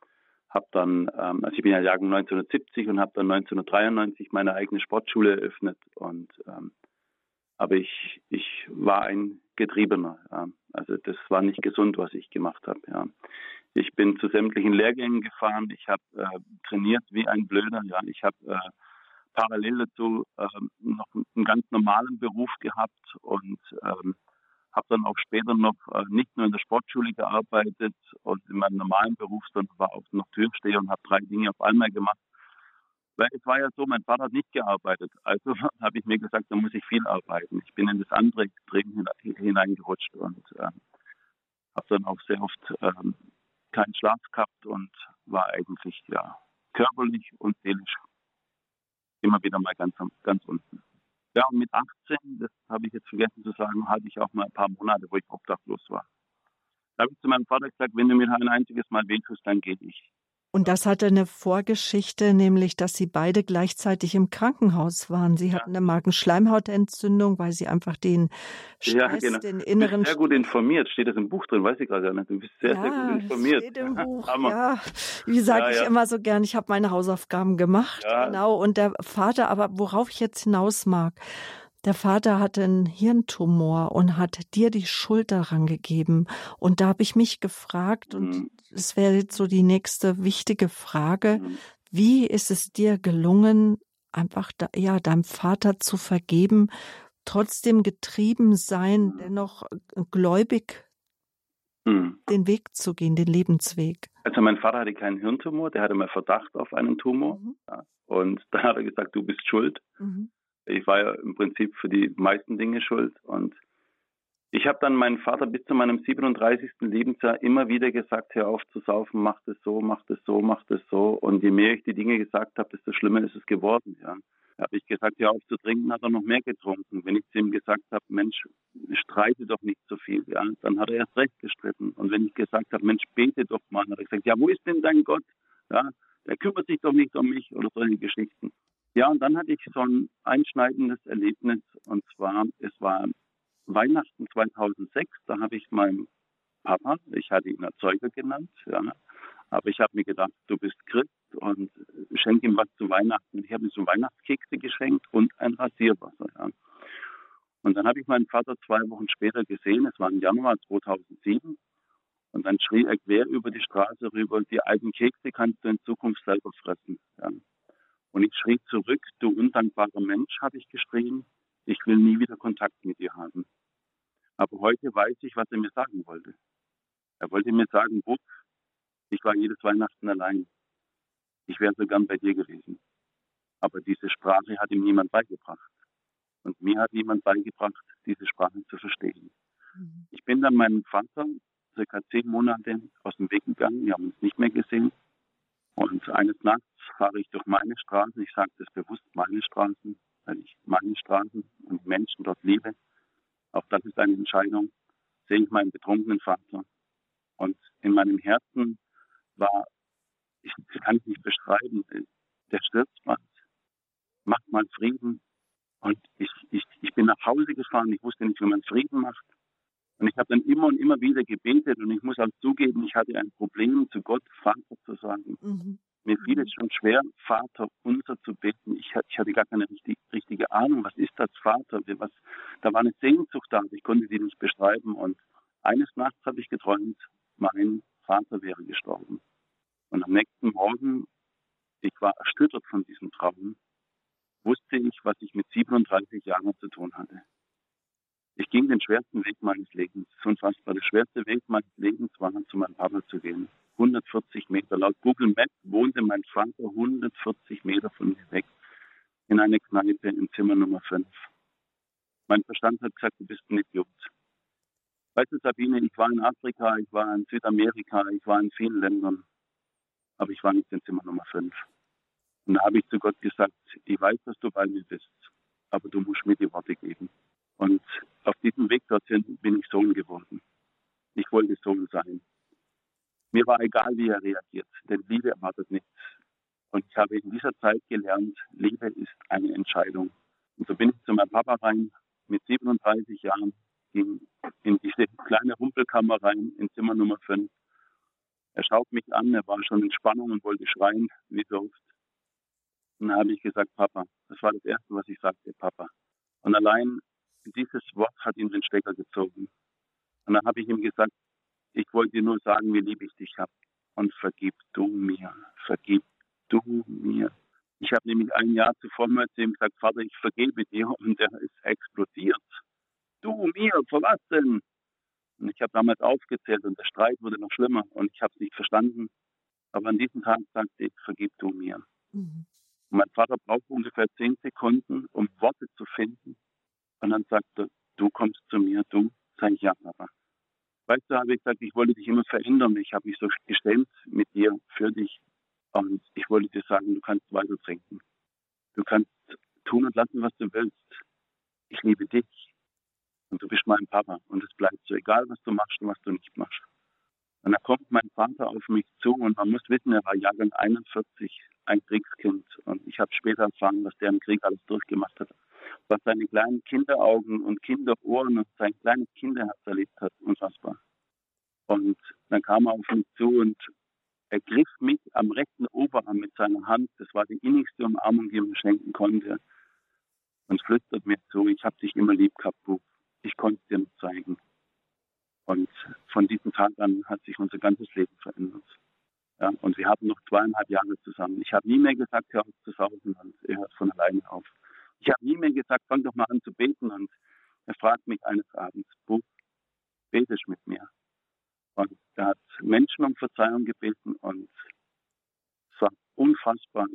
habe dann, ähm, also ich bin ja Jahrgang 1970 und habe dann 1993 meine eigene Sportschule eröffnet und ähm, aber ich, ich war ein Getriebener. Ja. Also das war nicht gesund, was ich gemacht habe. Ja. Ich bin zu sämtlichen Lehrgängen gefahren. Ich habe äh, trainiert wie ein Blöder. Ja. Ich habe äh, parallel dazu äh, noch einen ganz normalen Beruf gehabt und ähm, habe dann auch später noch äh, nicht nur in der Sportschule gearbeitet und in meinem normalen Beruf, sondern war auch noch Türsteher und habe drei Dinge auf einmal gemacht. Weil es war ja so, mein Vater hat nicht gearbeitet. Also habe ich mir gesagt, da muss ich viel arbeiten. Ich bin in das andere Extrem hineingerutscht und äh, habe dann auch sehr oft ähm, keinen Schlaf gehabt und war eigentlich ja körperlich und seelisch immer wieder mal ganz, ganz unten. Ja, und mit 18, das habe ich jetzt vergessen zu sagen, hatte ich auch mal ein paar Monate, wo ich obdachlos war. Da habe ich zu meinem Vater gesagt, wenn du mir ein einziges Mal wehtust, dann gehe ich. Und das hatte eine Vorgeschichte, nämlich, dass sie beide gleichzeitig im Krankenhaus waren. Sie ja. hatten eine Magenschleimhautentzündung, weil sie einfach den Stress, ja, genau. den inneren... Du bist sehr gut informiert. Steht das im Buch drin? Weiß ich gerade nicht. Du bist sehr, ja, sehr gut informiert. steht im Buch, ja. Wie sage ich immer so gern, ich habe meine Hausaufgaben gemacht. Genau. Und der Vater, aber worauf ich jetzt hinaus mag, der Vater hatte einen Hirntumor und hat dir die Schuld daran gegeben. Und da habe ich mich gefragt, und mhm. es wäre jetzt so die nächste wichtige Frage, mhm. wie ist es dir gelungen, einfach da, ja, deinem Vater zu vergeben, trotzdem getrieben sein, mhm. dennoch äh, gläubig mhm. den Weg zu gehen, den Lebensweg? Also mein Vater hatte keinen Hirntumor, der hatte mal Verdacht auf einen Tumor. Mhm. Und dann hat er gesagt, du bist schuld. Mhm ich war ja im Prinzip für die meisten Dinge schuld. Und ich habe dann meinen Vater bis zu meinem 37. Lebensjahr immer wieder gesagt, hör auf zu saufen, mach das so, mach das so, mach das so. Und je mehr ich die Dinge gesagt habe, desto schlimmer ist es geworden. Ja. Habe ich gesagt, hör auf zu trinken, hat er noch mehr getrunken. Wenn ich zu ihm gesagt habe, Mensch, streite doch nicht so viel, ja, dann hat er erst recht gestritten. Und wenn ich gesagt habe, Mensch, bete doch mal, hat er gesagt, ja, wo ist denn dein Gott? Ja, der kümmert sich doch nicht um mich oder solche Geschichten. Ja, und dann hatte ich so ein einschneidendes Erlebnis und zwar, es war Weihnachten 2006, da habe ich meinem Papa, ich hatte ihn Erzeuger genannt, ja, aber ich habe mir gedacht, du bist Christ und schenk ihm was zu Weihnachten. Ich habe ihm so Weihnachtskekse geschenkt und ein Rasierwasser. Ja. Und dann habe ich meinen Vater zwei Wochen später gesehen, es war im Januar 2007, und dann schrie er quer über die Straße rüber, die alten Kekse kannst du in Zukunft selber fressen. Ja. Und ich schrie zurück, du undankbarer Mensch, habe ich geschrien, ich will nie wieder Kontakt mit dir haben. Aber heute weiß ich, was er mir sagen wollte. Er wollte mir sagen, Buck, ich war jedes Weihnachten allein. Ich wäre so gern bei dir gewesen. Aber diese Sprache hat ihm niemand beigebracht. Und mir hat niemand beigebracht, diese Sprache zu verstehen. Mhm. Ich bin dann meinem Vater circa zehn Monate aus dem Weg gegangen. Wir haben uns nicht mehr gesehen. Und eines Nachts fahre ich durch meine Straßen, ich sage das bewusst meine Straßen, weil ich meine Straßen und Menschen dort liebe. Auch das ist eine Entscheidung. Sehe ich meinen betrunkenen Vater Und in meinem Herzen war, ich kann es nicht beschreiben, der Sturzband, macht mal Frieden. Und ich, ich, ich bin nach Hause gefahren, ich wusste nicht, wie man Frieden macht. Und ich habe dann immer und immer wieder gebetet und ich muss auch zugeben, ich hatte ein Problem, zu Gott Vater zu sagen. Mhm. Mir fiel es schon schwer, Vater unser zu beten. Ich, ich hatte gar keine richtig, richtige Ahnung, was ist das Vater? Was, da war eine Sehnsucht da, ich konnte sie nicht beschreiben. Und eines Nachts habe ich geträumt, mein Vater wäre gestorben. Und am nächsten Morgen, ich war erschüttert von diesem Traum, wusste ich, was ich mit 37 Jahren zu tun hatte. Ich ging den schwersten Weg meines Lebens. Und was war der schwerste Weg meines Lebens, war zu meinem Papa zu gehen. 140 Meter. Laut Google Maps wohnte mein Vater 140 Meter von mir weg in einer Kneipe im Zimmer Nummer 5. Mein Verstand hat gesagt, du bist ein Idiot. Weißt du, Sabine, ich war in Afrika, ich war in Südamerika, ich war in vielen Ländern, aber ich war nicht in Zimmer Nummer 5. Und da habe ich zu Gott gesagt, ich weiß, dass du bei mir bist, aber du musst mir die Worte geben. Und auf diesem Weg dorthin bin ich Sohn geworden. Ich wollte Sohn sein. Mir war egal, wie er reagiert, denn Liebe erwartet nichts. Und ich habe in dieser Zeit gelernt, Liebe ist eine Entscheidung. Und so bin ich zu meinem Papa rein, mit 37 Jahren, ging in diese kleine Rumpelkammer rein, in Zimmer Nummer 5. Er schaut mich an, er war schon in Spannung und wollte schreien, wie so oft. Und dann habe ich gesagt, Papa, das war das Erste, was ich sagte, Papa. Und allein dieses Wort hat ihn den Stecker gezogen. Und dann habe ich ihm gesagt, ich wollte dir nur sagen, wie lieb ich dich habe. Und vergib du mir, vergib du mir. Ich habe nämlich ein Jahr zuvor mal zu ihm gesagt, Vater, ich vergebe dir. Und er ist explodiert. Du mir, denn? Und ich habe damals aufgezählt und der Streit wurde noch schlimmer und ich habe es nicht verstanden. Aber an diesem Tag sagte ich, vergib du mir. Mhm. Und mein Vater braucht ungefähr zehn Sekunden, um Worte zu finden, und dann sagte, du kommst zu mir, du, sag ich, ja, Papa. Weißt du, habe ich gesagt, ich wollte dich immer verändern. Ich habe mich so gestellt mit dir, für dich. Und ich wollte dir sagen, du kannst weiter trinken. Du kannst tun und lassen, was du willst. Ich liebe dich. Und du bist mein Papa. Und es bleibt so, egal was du machst und was du nicht machst. Und da kommt mein Vater auf mich zu und man muss wissen, er war Jahrgang 41, ein Kriegskind. Und ich habe später erfahren, was der im Krieg alles durchgemacht hat was seine kleinen Kinderaugen und Kinderohren und sein kleines Kinderherz erlebt hat, unfassbar. Und dann kam er auf mich zu und er griff mich am rechten Oberarm mit seiner Hand. Das war die innigste Umarmung, die er mir schenken konnte. Und flüstert mir zu, ich habe dich immer lieb gehabt, Bub. Ich konnte es dir nicht zeigen. Und von diesem Tag an hat sich unser ganzes Leben verändert. Ja, und wir hatten noch zweieinhalb Jahre zusammen. Ich habe nie mehr gesagt, hör auf zu saufen und er hört von alleine auf. Ich habe nie mehr gesagt, fang doch mal an zu beten. Und er fragt mich eines Abends, Buch, betest mit mir? Und er hat Menschen um Verzeihung gebeten und es war unfassbar,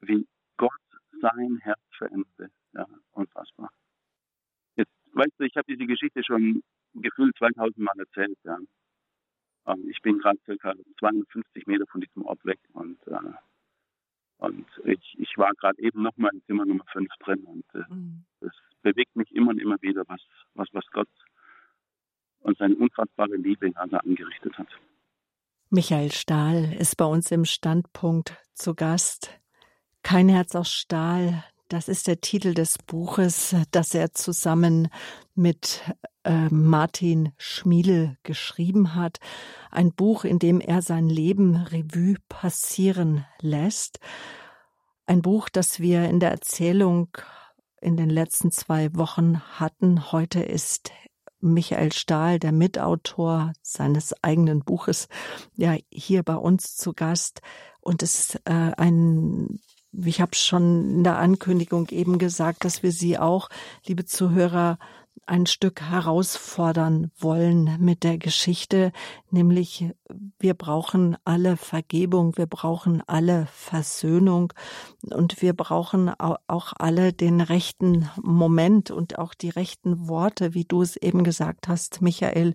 wie Gott sein Herz veränderte. Ja, unfassbar. Jetzt, weißt du, ich habe diese Geschichte schon gefühlt 2000 Mal erzählt. Ja. Ähm, ich bin gerade circa 250 Meter von diesem Ort weg und äh, und ich, ich war gerade eben noch mal in Zimmer Nummer 5 drin und äh, mhm. das bewegt mich immer und immer wieder, was, was, was Gott und seine unfassbare Liebe gerade angerichtet hat. Michael Stahl ist bei uns im Standpunkt zu Gast. Kein Herz aus Stahl, das ist der Titel des Buches, das er zusammen mit äh, Martin Schmiele geschrieben hat. Ein Buch, in dem er sein Leben Revue passieren lässt. Ein Buch, das wir in der Erzählung in den letzten zwei Wochen hatten. Heute ist Michael Stahl, der Mitautor seines eigenen Buches, ja hier bei uns zu Gast. Und es ist äh, ein ich habe schon in der Ankündigung eben gesagt, dass wir Sie auch, liebe Zuhörer, ein Stück herausfordern wollen mit der Geschichte, nämlich wir brauchen alle Vergebung, wir brauchen alle Versöhnung und wir brauchen auch alle den rechten Moment und auch die rechten Worte, wie du es eben gesagt hast, Michael,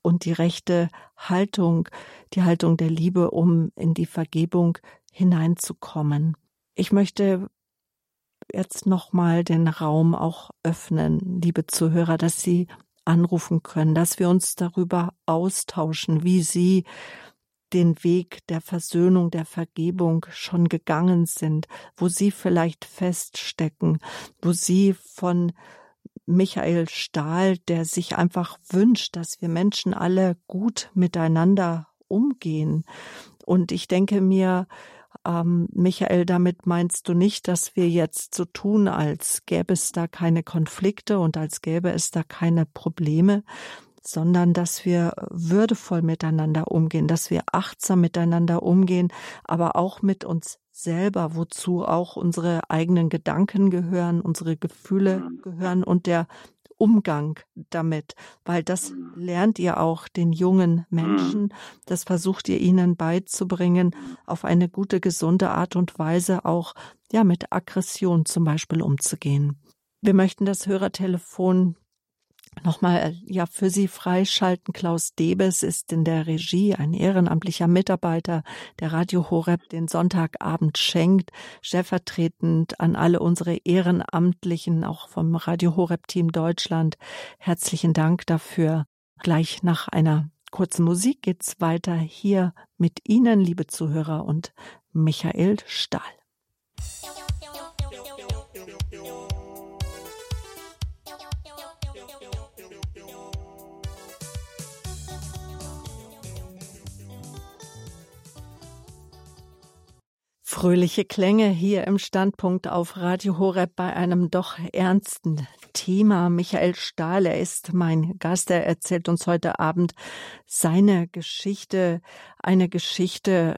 und die rechte Haltung, die Haltung der Liebe, um in die Vergebung hineinzukommen. Ich möchte jetzt nochmal den Raum auch öffnen, liebe Zuhörer, dass Sie anrufen können, dass wir uns darüber austauschen, wie Sie den Weg der Versöhnung, der Vergebung schon gegangen sind, wo Sie vielleicht feststecken, wo Sie von Michael Stahl, der sich einfach wünscht, dass wir Menschen alle gut miteinander umgehen. Und ich denke mir, ähm, Michael, damit meinst du nicht, dass wir jetzt so tun, als gäbe es da keine Konflikte und als gäbe es da keine Probleme, sondern dass wir würdevoll miteinander umgehen, dass wir achtsam miteinander umgehen, aber auch mit uns selber, wozu auch unsere eigenen Gedanken gehören, unsere Gefühle mhm. gehören und der Umgang damit, weil das mhm. lernt ihr auch den jungen Menschen, mhm. das versucht ihr ihnen beizubringen, auf eine gute, gesunde Art und Weise auch ja mit Aggression zum Beispiel umzugehen. Wir möchten das Hörertelefon nochmal ja für Sie freischalten. Klaus Debes ist in der Regie ein ehrenamtlicher Mitarbeiter, der Radio Horeb den Sonntagabend schenkt, stellvertretend an alle unsere Ehrenamtlichen, auch vom Radio Horeb Team Deutschland. Herzlichen Dank dafür. Gleich nach einer kurzen Musik geht's weiter hier mit Ihnen, liebe Zuhörer, und Michael Stahl. Fröhliche Klänge hier im Standpunkt auf Radio Horeb bei einem doch ernsten Thema. Michael Stahl, er ist mein Gast. Er erzählt uns heute Abend seine Geschichte, eine Geschichte,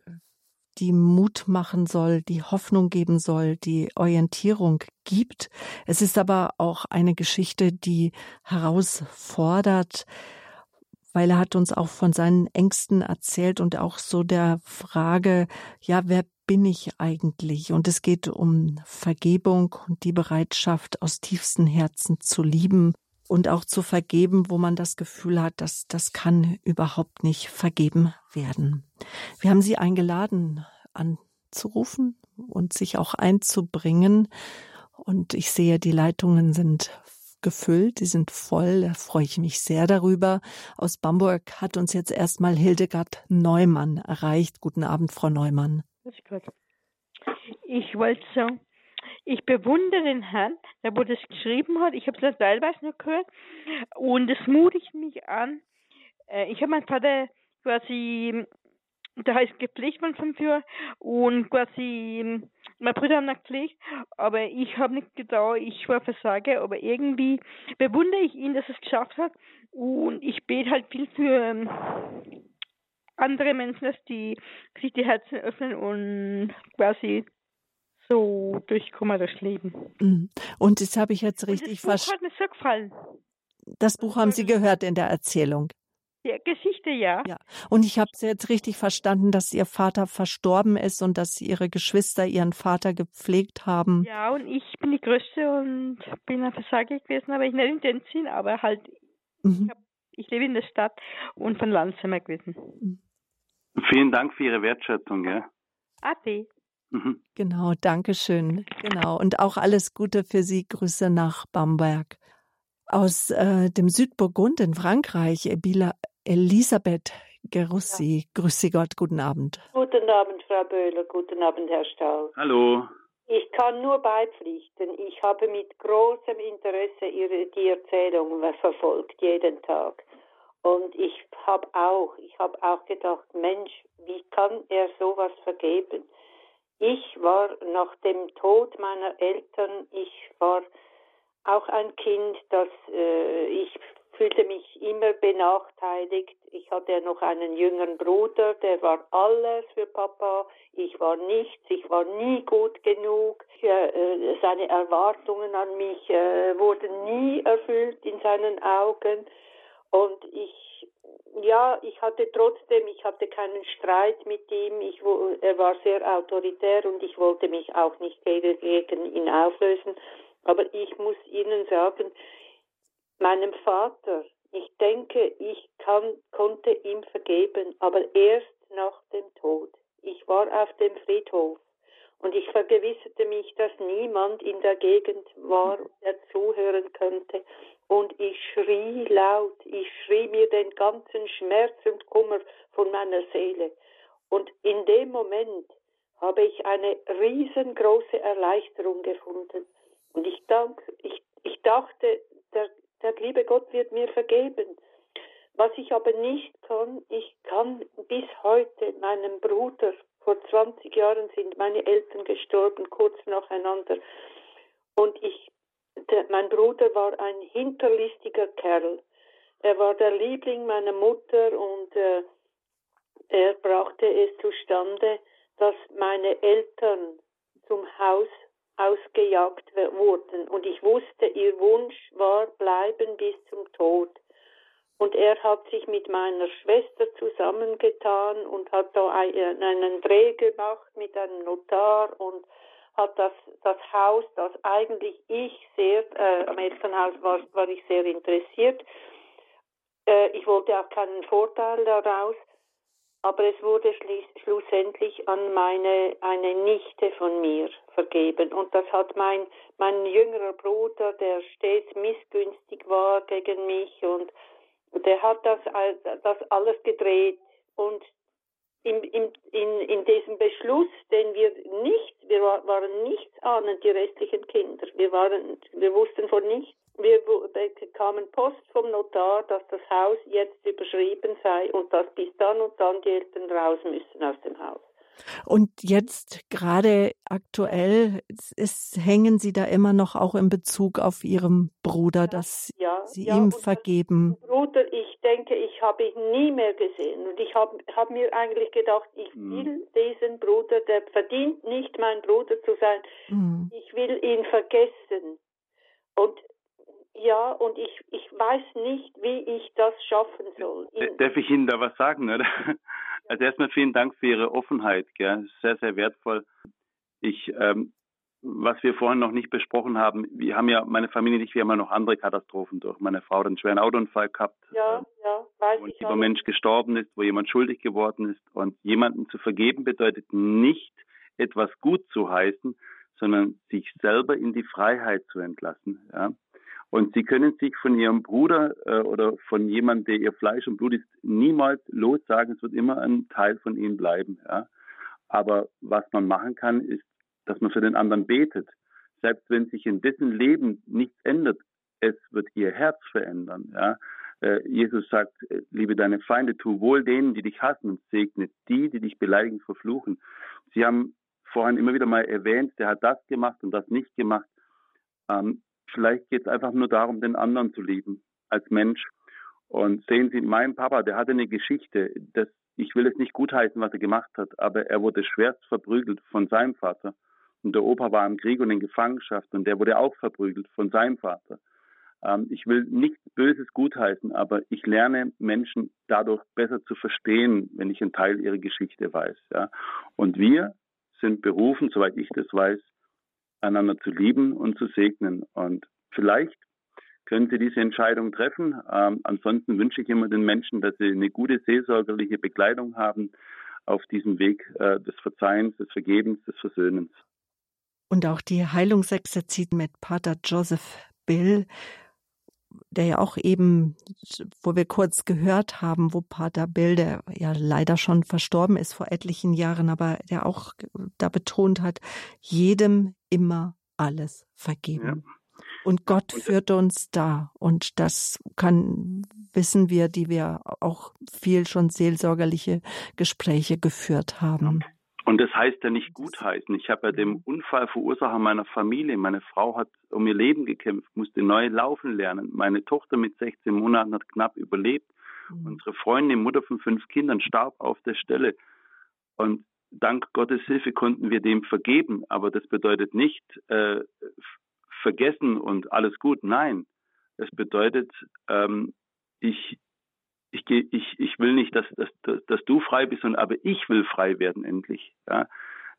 die Mut machen soll, die Hoffnung geben soll, die Orientierung gibt. Es ist aber auch eine Geschichte, die herausfordert, weil er hat uns auch von seinen Ängsten erzählt und auch so der Frage, ja, wer bin ich eigentlich? Und es geht um Vergebung und die Bereitschaft, aus tiefstem Herzen zu lieben und auch zu vergeben, wo man das Gefühl hat, dass das kann überhaupt nicht vergeben werden. Wir haben Sie eingeladen, anzurufen und sich auch einzubringen. Und ich sehe, die Leitungen sind gefüllt, die sind voll, da freue ich mich sehr darüber. Aus Bamberg hat uns jetzt erstmal Hildegard Neumann erreicht. Guten Abend, Frau Neumann. Ich wollte sagen, ich bewundere den Herrn, der wo das geschrieben hat. Ich habe es teilweise noch gehört und es mutigt mich an. Äh, ich habe meinen Vater quasi, der heißt gepflegt von fünf Jahren und quasi meine Brüder haben noch gepflegt, aber ich habe nicht gedacht, ich war Versager, aber irgendwie bewundere ich ihn, dass er es geschafft hat und ich bete halt viel für ähm, andere Menschen, dass die sich die Herzen öffnen und quasi so durchkommen durchs Leben. Mhm. Und das habe ich jetzt richtig verstanden. Das Buch hat mir so gefallen. Das Buch haben Sie gehört in der Erzählung. Ja, Geschichte, ja. Ja. Und ich habe es jetzt richtig verstanden, dass Ihr Vater verstorben ist und dass Ihre Geschwister Ihren Vater gepflegt haben. Ja, und ich bin die Größte und bin ein Versager gewesen, aber ich nicht in den Sinn, aber halt, mhm. ich, hab, ich, lebe in der Stadt und von Landsheimer gewesen. Mhm. Vielen Dank für Ihre Wertschätzung. Ja. Ade. Mhm. Genau, danke schön. Genau. Und auch alles Gute für Sie. Grüße nach Bamberg. Aus äh, dem Südburgund in Frankreich, Ebila, Elisabeth Gerussi. Ja. Grüße Gott, guten Abend. Guten Abend, Frau Böhler. Guten Abend, Herr Stahl. Hallo. Ich kann nur beipflichten. Ich habe mit großem Interesse Ihre, die Erzählung verfolgt, jeden Tag. Und ich habe auch, ich habe auch gedacht, Mensch, wie kann er sowas vergeben? Ich war nach dem Tod meiner Eltern, ich war auch ein Kind, das äh, ich fühlte mich immer benachteiligt. Ich hatte ja noch einen jüngeren Bruder, der war alles für Papa. Ich war nichts, ich war nie gut genug. Äh, seine Erwartungen an mich äh, wurden nie erfüllt in seinen Augen. Und ich, ja, ich hatte trotzdem, ich hatte keinen Streit mit ihm. Ich, er war sehr autoritär und ich wollte mich auch nicht gegen ihn auflösen. Aber ich muss Ihnen sagen, meinem Vater, ich denke, ich kann, konnte ihm vergeben, aber erst nach dem Tod. Ich war auf dem Friedhof Und ich vergewisserte mich, dass niemand in der Gegend war, der zuhören könnte. Und ich schrie laut, ich schrie mir den ganzen Schmerz und Kummer von meiner Seele. Und in dem Moment habe ich eine riesengroße Erleichterung gefunden. Und ich, dank, ich, ich dachte, der, der liebe Gott wird mir vergeben. Was ich aber nicht kann, ich kann bis heute meinem Bruder, vor 20 Jahren sind meine Eltern gestorben, kurz nacheinander. Und ich, der, mein Bruder war ein hinterlistiger Kerl. Er war der Liebling meiner Mutter und äh, er brachte es zustande, dass meine Eltern zum Haus ausgejagt wurden. Und ich wusste, ihr Wunsch war bleiben bis zum Tod. Und er hat sich mit meiner Schwester zusammengetan und hat da einen Dreh gemacht mit einem Notar und hat das, das Haus, das eigentlich ich sehr, äh, am Elternhaus war, war ich sehr interessiert. Äh, ich wollte auch keinen Vorteil daraus, aber es wurde schlussendlich an meine eine Nichte von mir vergeben und das hat mein mein jüngerer Bruder, der stets missgünstig war gegen mich und der hat das das alles gedreht und in, in, in, in diesem Beschluss, den wir nicht, wir waren nichts ahnend, die restlichen Kinder. Wir waren, wir wussten von nichts wir bekamen Post vom Notar, dass das Haus jetzt überschrieben sei und dass bis dann und dann die Eltern raus müssen aus dem Haus. Und jetzt gerade aktuell ist, hängen Sie da immer noch auch in Bezug auf Ihrem Bruder, dass ja, Sie ja, ihm vergeben. Bruder, ich denke, ich habe ihn nie mehr gesehen und ich habe hab mir eigentlich gedacht, ich hm. will diesen Bruder, der verdient nicht mein Bruder zu sein. Hm. Ich will ihn vergessen. Und ja, und ich, ich weiß nicht, wie ich das schaffen soll. In Darf ich Ihnen da was sagen? Oder? Also erstmal vielen Dank für Ihre Offenheit. Gell? Sehr, sehr wertvoll. Ich, ähm, was wir vorhin noch nicht besprochen haben, wir haben ja, meine Familie und ich, wir haben ja noch andere Katastrophen durch. Meine Frau hat einen schweren Autounfall gehabt. Ja, äh, ja, weiß wo ein lieber Mensch gestorben ist, wo jemand schuldig geworden ist. Und jemanden zu vergeben bedeutet nicht, etwas gut zu heißen, sondern sich selber in die Freiheit zu entlassen. Ja? Und sie können sich von ihrem Bruder äh, oder von jemandem, der ihr Fleisch und Blut ist, niemals lossagen. Es wird immer ein Teil von ihnen bleiben. Ja? Aber was man machen kann, ist, dass man für den anderen betet. Selbst wenn sich in dessen Leben nichts ändert, es wird ihr Herz verändern. Ja? Äh, Jesus sagt, äh, liebe deine Feinde, tu wohl denen, die dich hassen und segne die, die dich beleidigen, verfluchen. Sie haben vorhin immer wieder mal erwähnt, der hat das gemacht und das nicht gemacht. Ähm, Vielleicht geht es einfach nur darum, den anderen zu lieben als Mensch. Und sehen Sie, mein Papa, der hatte eine Geschichte. Das, ich will es nicht gutheißen, was er gemacht hat, aber er wurde schwerst verprügelt von seinem Vater. Und der Opa war im Krieg und in Gefangenschaft und der wurde auch verprügelt von seinem Vater. Ähm, ich will nichts Böses gutheißen, aber ich lerne Menschen dadurch besser zu verstehen, wenn ich einen Teil ihrer Geschichte weiß. Ja. Und wir sind berufen, soweit ich das weiß, einander zu lieben und zu segnen. Und vielleicht können Sie diese Entscheidung treffen. Ähm, ansonsten wünsche ich immer den Menschen, dass sie eine gute seelsorgerliche Begleitung haben auf diesem Weg äh, des Verzeihens, des Vergebens, des Versöhnens. Und auch die Heilungsexerziten mit Pater Joseph Bill, der ja auch eben, wo wir kurz gehört haben, wo Pater Bill, der ja leider schon verstorben ist vor etlichen Jahren, aber der auch da betont hat, jedem immer alles vergeben. Ja. Und Gott führt uns da. Und das kann, wissen wir, die wir auch viel schon seelsorgerliche Gespräche geführt haben. Und das heißt ja nicht gutheißen. Ich habe ja dem Unfallverursacher meiner Familie, meine Frau hat um ihr Leben gekämpft, musste neu laufen lernen. Meine Tochter mit 16 Monaten hat knapp überlebt. Mhm. Unsere Freundin, Mutter von fünf Kindern, starb auf der Stelle. Und dank Gottes Hilfe konnten wir dem vergeben, aber das bedeutet nicht äh, vergessen und alles gut. Nein, es bedeutet, ähm, ich, ich, ich, ich will nicht, dass, dass, dass du frei bist, sondern aber ich will frei werden endlich. Ja?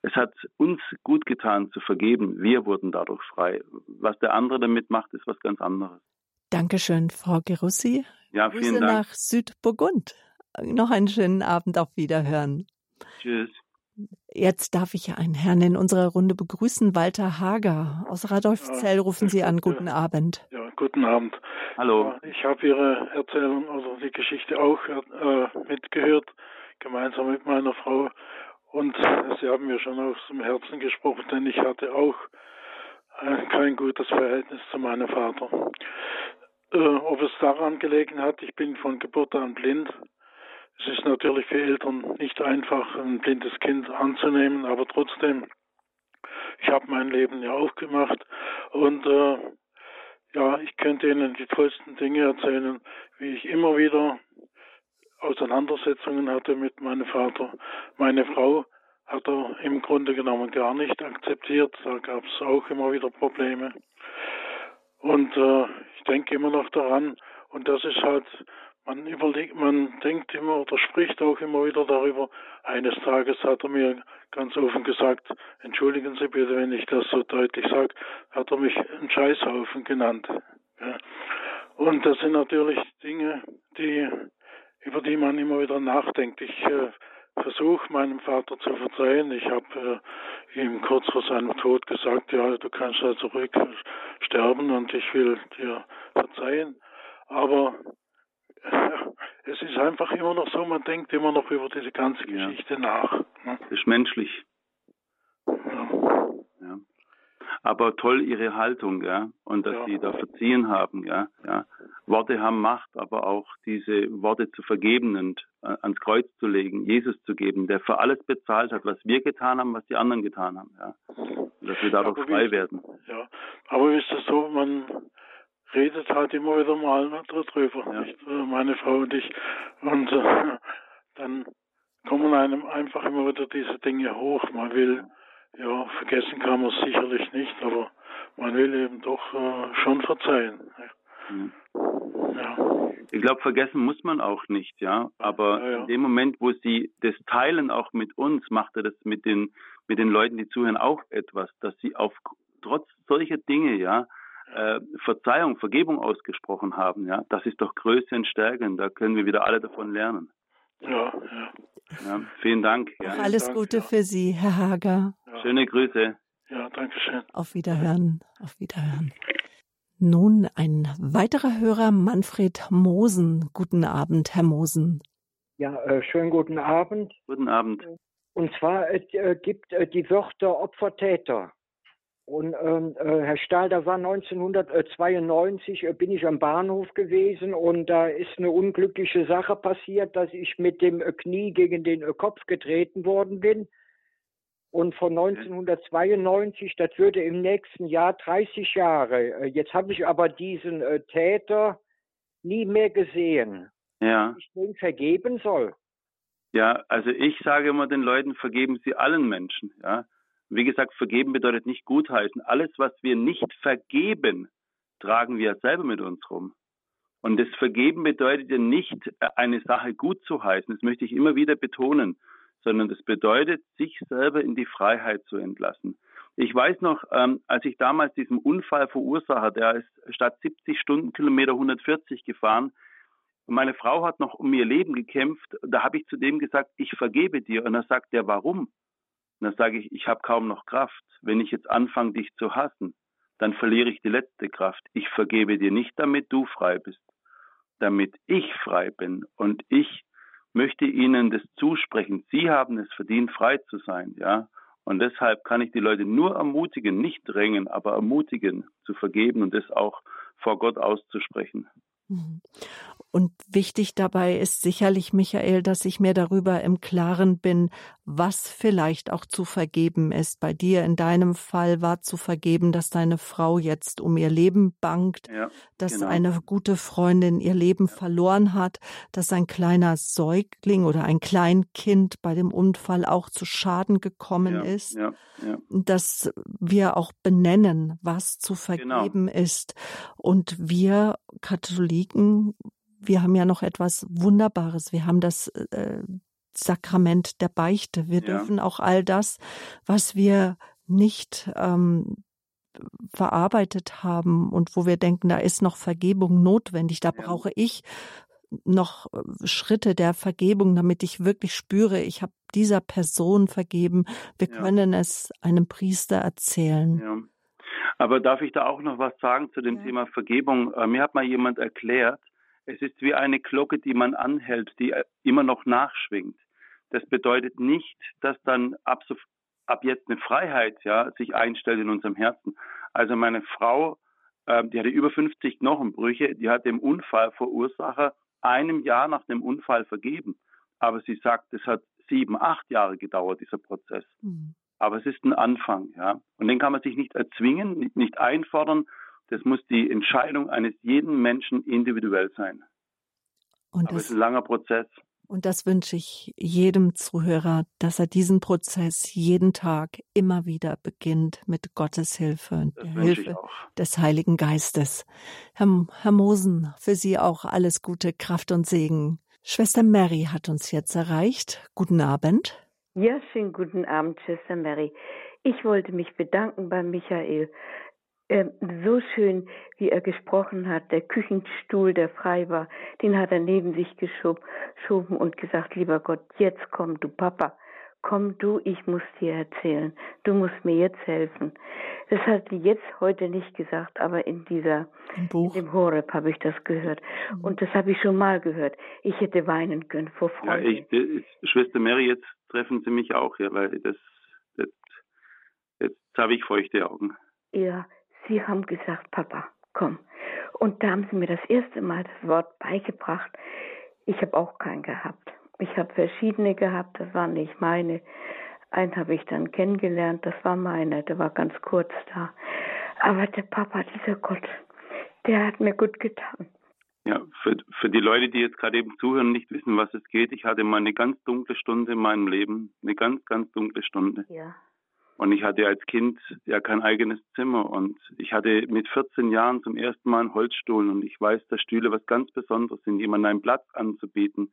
Es hat uns gut getan zu vergeben. Wir wurden dadurch frei. Was der andere damit macht, ist was ganz anderes. Dankeschön, Frau Gerussi. Ja, vielen Grüße Dank. nach Südburgund. Noch einen schönen Abend auf Wiederhören. Tschüss. Jetzt darf ich einen Herrn in unserer Runde begrüßen, Walter Hager. Aus Radolfzell rufen Sie an. Guten Abend. Ja, guten Abend. Hallo. Ich habe Ihre Erzählung, also die Geschichte auch äh, mitgehört, gemeinsam mit meiner Frau. Und Sie haben mir schon aus dem Herzen gesprochen, denn ich hatte auch äh, kein gutes Verhältnis zu meinem Vater. Äh, ob es daran gelegen hat, ich bin von Geburt an blind es ist natürlich für Eltern nicht einfach, ein blindes Kind anzunehmen, aber trotzdem, ich habe mein Leben ja auch gemacht und äh, ja, ich könnte Ihnen die tollsten Dinge erzählen, wie ich immer wieder Auseinandersetzungen hatte mit meinem Vater. Meine Frau hat er im Grunde genommen gar nicht akzeptiert. Da gab es auch immer wieder Probleme. Und äh, ich denke immer noch daran. Und das ist halt man überlegt, man denkt immer oder spricht auch immer wieder darüber. Eines Tages hat er mir ganz offen gesagt, entschuldigen Sie bitte, wenn ich das so deutlich sage, hat er mich einen Scheißhaufen genannt. Ja. Und das sind natürlich Dinge, die, über die man immer wieder nachdenkt. Ich äh, versuche meinem Vater zu verzeihen. Ich habe äh, ihm kurz vor seinem Tod gesagt, ja, du kannst also ruhig sterben und ich will dir verzeihen. Aber es ist einfach immer noch so, man denkt immer noch über diese ganze Geschichte ja. nach. Ne? Das ist menschlich. Ja. ja. Aber toll ihre Haltung, ja, und dass ja. sie da verziehen haben, ja, ja. Worte haben Macht, aber auch diese Worte zu vergeben und äh, ans Kreuz zu legen, Jesus zu geben, der für alles bezahlt hat, was wir getan haben, was die anderen getan haben, ja. Und dass wir dadurch frei werden. Ja, aber ist es so, man redet halt immer wieder mal darüber, ja. nicht? Äh, meine Frau und ich. Und äh, dann kommen einem einfach immer wieder diese Dinge hoch. Man will, ja, vergessen kann man es sicherlich nicht, aber man will eben doch äh, schon verzeihen. Mhm. Ja. Ich glaube, vergessen muss man auch nicht, ja. Aber ja, ja. in dem Moment, wo sie das teilen, auch mit uns, macht er das mit den, mit den Leuten, die zuhören, auch etwas, dass sie auf trotz solcher Dinge, ja, äh, Verzeihung, Vergebung ausgesprochen haben, ja, das ist doch Größe und Stärke und da können wir wieder alle davon lernen. Ja, ja. ja vielen Dank. Ja. Alles Dank, Gute ja. für Sie, Herr Hager. Schöne Grüße. Ja, danke schön. Auf Wiederhören. Auf Wiederhören. Nun ein weiterer Hörer, Manfred Mosen. Guten Abend, Herr Mosen. Ja, äh, schönen guten Abend. Guten Abend. Und zwar äh, gibt äh, die Wörter Opfer-Täter. Und ähm, äh, Herr Stahl, da war 1992, äh, bin ich am Bahnhof gewesen und da ist eine unglückliche Sache passiert, dass ich mit dem äh, Knie gegen den äh, Kopf getreten worden bin. Und von 1992, das würde im nächsten Jahr 30 Jahre. Äh, jetzt habe ich aber diesen Täter nie mehr gesehen. Ja. Ich den vergeben soll. Ja, also ich sage immer den Leuten, vergeben Sie allen Menschen. Ja, wie gesagt, vergeben bedeutet nicht gutheißen. Alles, was wir nicht vergeben, tragen wir selber mit uns rum. Und das Vergeben bedeutet ja nicht, eine Sache gut zu heißen. Das möchte ich immer wieder betonen. Sondern das bedeutet, sich selber in die Freiheit zu entlassen. Ich weiß noch, ähm, als ich damals diesen Unfall verursacht, der ist statt 70 Stundenkilometer 140 gefahren. Meine Frau hat noch um ihr Leben gekämpft. Da habe ich zu dem gesagt, ich vergebe dir. Und er sagt, ja, warum? Und dann sage ich, ich habe kaum noch Kraft. Wenn ich jetzt anfange, dich zu hassen, dann verliere ich die letzte Kraft. Ich vergebe dir nicht, damit du frei bist, damit ich frei bin. Und ich möchte ihnen das zusprechen. Sie haben es verdient, frei zu sein, ja. Und deshalb kann ich die Leute nur ermutigen, nicht drängen, aber ermutigen, zu vergeben und das auch vor Gott auszusprechen. Und wichtig dabei ist sicherlich, Michael, dass ich mir darüber im Klaren bin, was vielleicht auch zu vergeben ist. Bei dir in deinem Fall war zu vergeben, dass deine Frau jetzt um ihr Leben bangt, ja, dass genau. eine gute Freundin ihr Leben ja. verloren hat, dass ein kleiner Säugling oder ein Kleinkind bei dem Unfall auch zu Schaden gekommen ja, ist, dass wir auch benennen, was zu genau. vergeben genau. ist. Und wir Katholiken wir haben ja noch etwas Wunderbares. Wir haben das äh, Sakrament der Beichte. Wir ja. dürfen auch all das, was wir nicht ähm, verarbeitet haben und wo wir denken, da ist noch Vergebung notwendig, da ja. brauche ich noch äh, Schritte der Vergebung, damit ich wirklich spüre, ich habe dieser Person vergeben. Wir ja. können es einem Priester erzählen. Ja. Aber darf ich da auch noch was sagen zu dem. Thema Vergebung? Äh, mir hat mal jemand erklärt, es ist wie eine Glocke, die man anhält, die äh, immer noch nachschwingt. Das bedeutet nicht, dass dann ab, so, ab jetzt eine Freiheit ja, sich einstellt in unserem Herzen. Also meine Frau, äh, die hatte über 50 Knochenbrüche, die hat dem Unfallverursacher einem Jahr nach dem Unfall vergeben. Aber sie sagt, es hat sieben, acht Jahre gedauert, dieser Prozess. Mhm. Aber es ist ein Anfang, ja. Und den kann man sich nicht erzwingen, nicht, nicht einfordern. Das muss die Entscheidung eines jeden Menschen individuell sein. Und Aber es ist ein langer Prozess. Und das wünsche ich jedem Zuhörer, dass er diesen Prozess jeden Tag immer wieder beginnt mit Gottes Hilfe und der Hilfe des Heiligen Geistes. Herr, Herr Mosen, für Sie auch alles Gute, Kraft und Segen. Schwester Mary hat uns jetzt erreicht. Guten Abend. Ja, schönen guten Abend, Schwester Mary. Ich wollte mich bedanken bei Michael so schön, wie er gesprochen hat. Der Küchenstuhl, der frei war, den hat er neben sich geschoben und gesagt, lieber Gott, jetzt komm du Papa, komm du, ich muss dir erzählen. Du musst mir jetzt helfen. Das hat sie jetzt heute nicht gesagt, aber in dieser, Im Buch. in dem Horeb habe ich das gehört. Mhm. Und das habe ich schon mal gehört. Ich hätte weinen können vor Freude. Ja, ich, ich, Schwester Mary, jetzt treffen Sie mich auch, ja, weil das, das jetzt habe ich feuchte Augen. Ja, Sie haben gesagt, Papa, komm. Und da haben Sie mir das erste Mal das Wort beigebracht. Ich habe auch keinen gehabt. Ich habe verschiedene gehabt, das waren nicht meine. Einen habe ich dann kennengelernt, das war meiner, der war ganz kurz da. Aber der Papa, dieser Gott, der hat mir gut getan. Ja, für, für die Leute, die jetzt gerade eben zuhören und nicht wissen, was es geht, ich hatte mal eine ganz dunkle Stunde in meinem Leben. Eine ganz, ganz dunkle Stunde. Ja. Und ich hatte als Kind ja kein eigenes Zimmer und ich hatte mit 14 Jahren zum ersten Mal einen Holzstuhl und ich weiß, dass Stühle was ganz Besonderes sind, jemandem einen Platz anzubieten.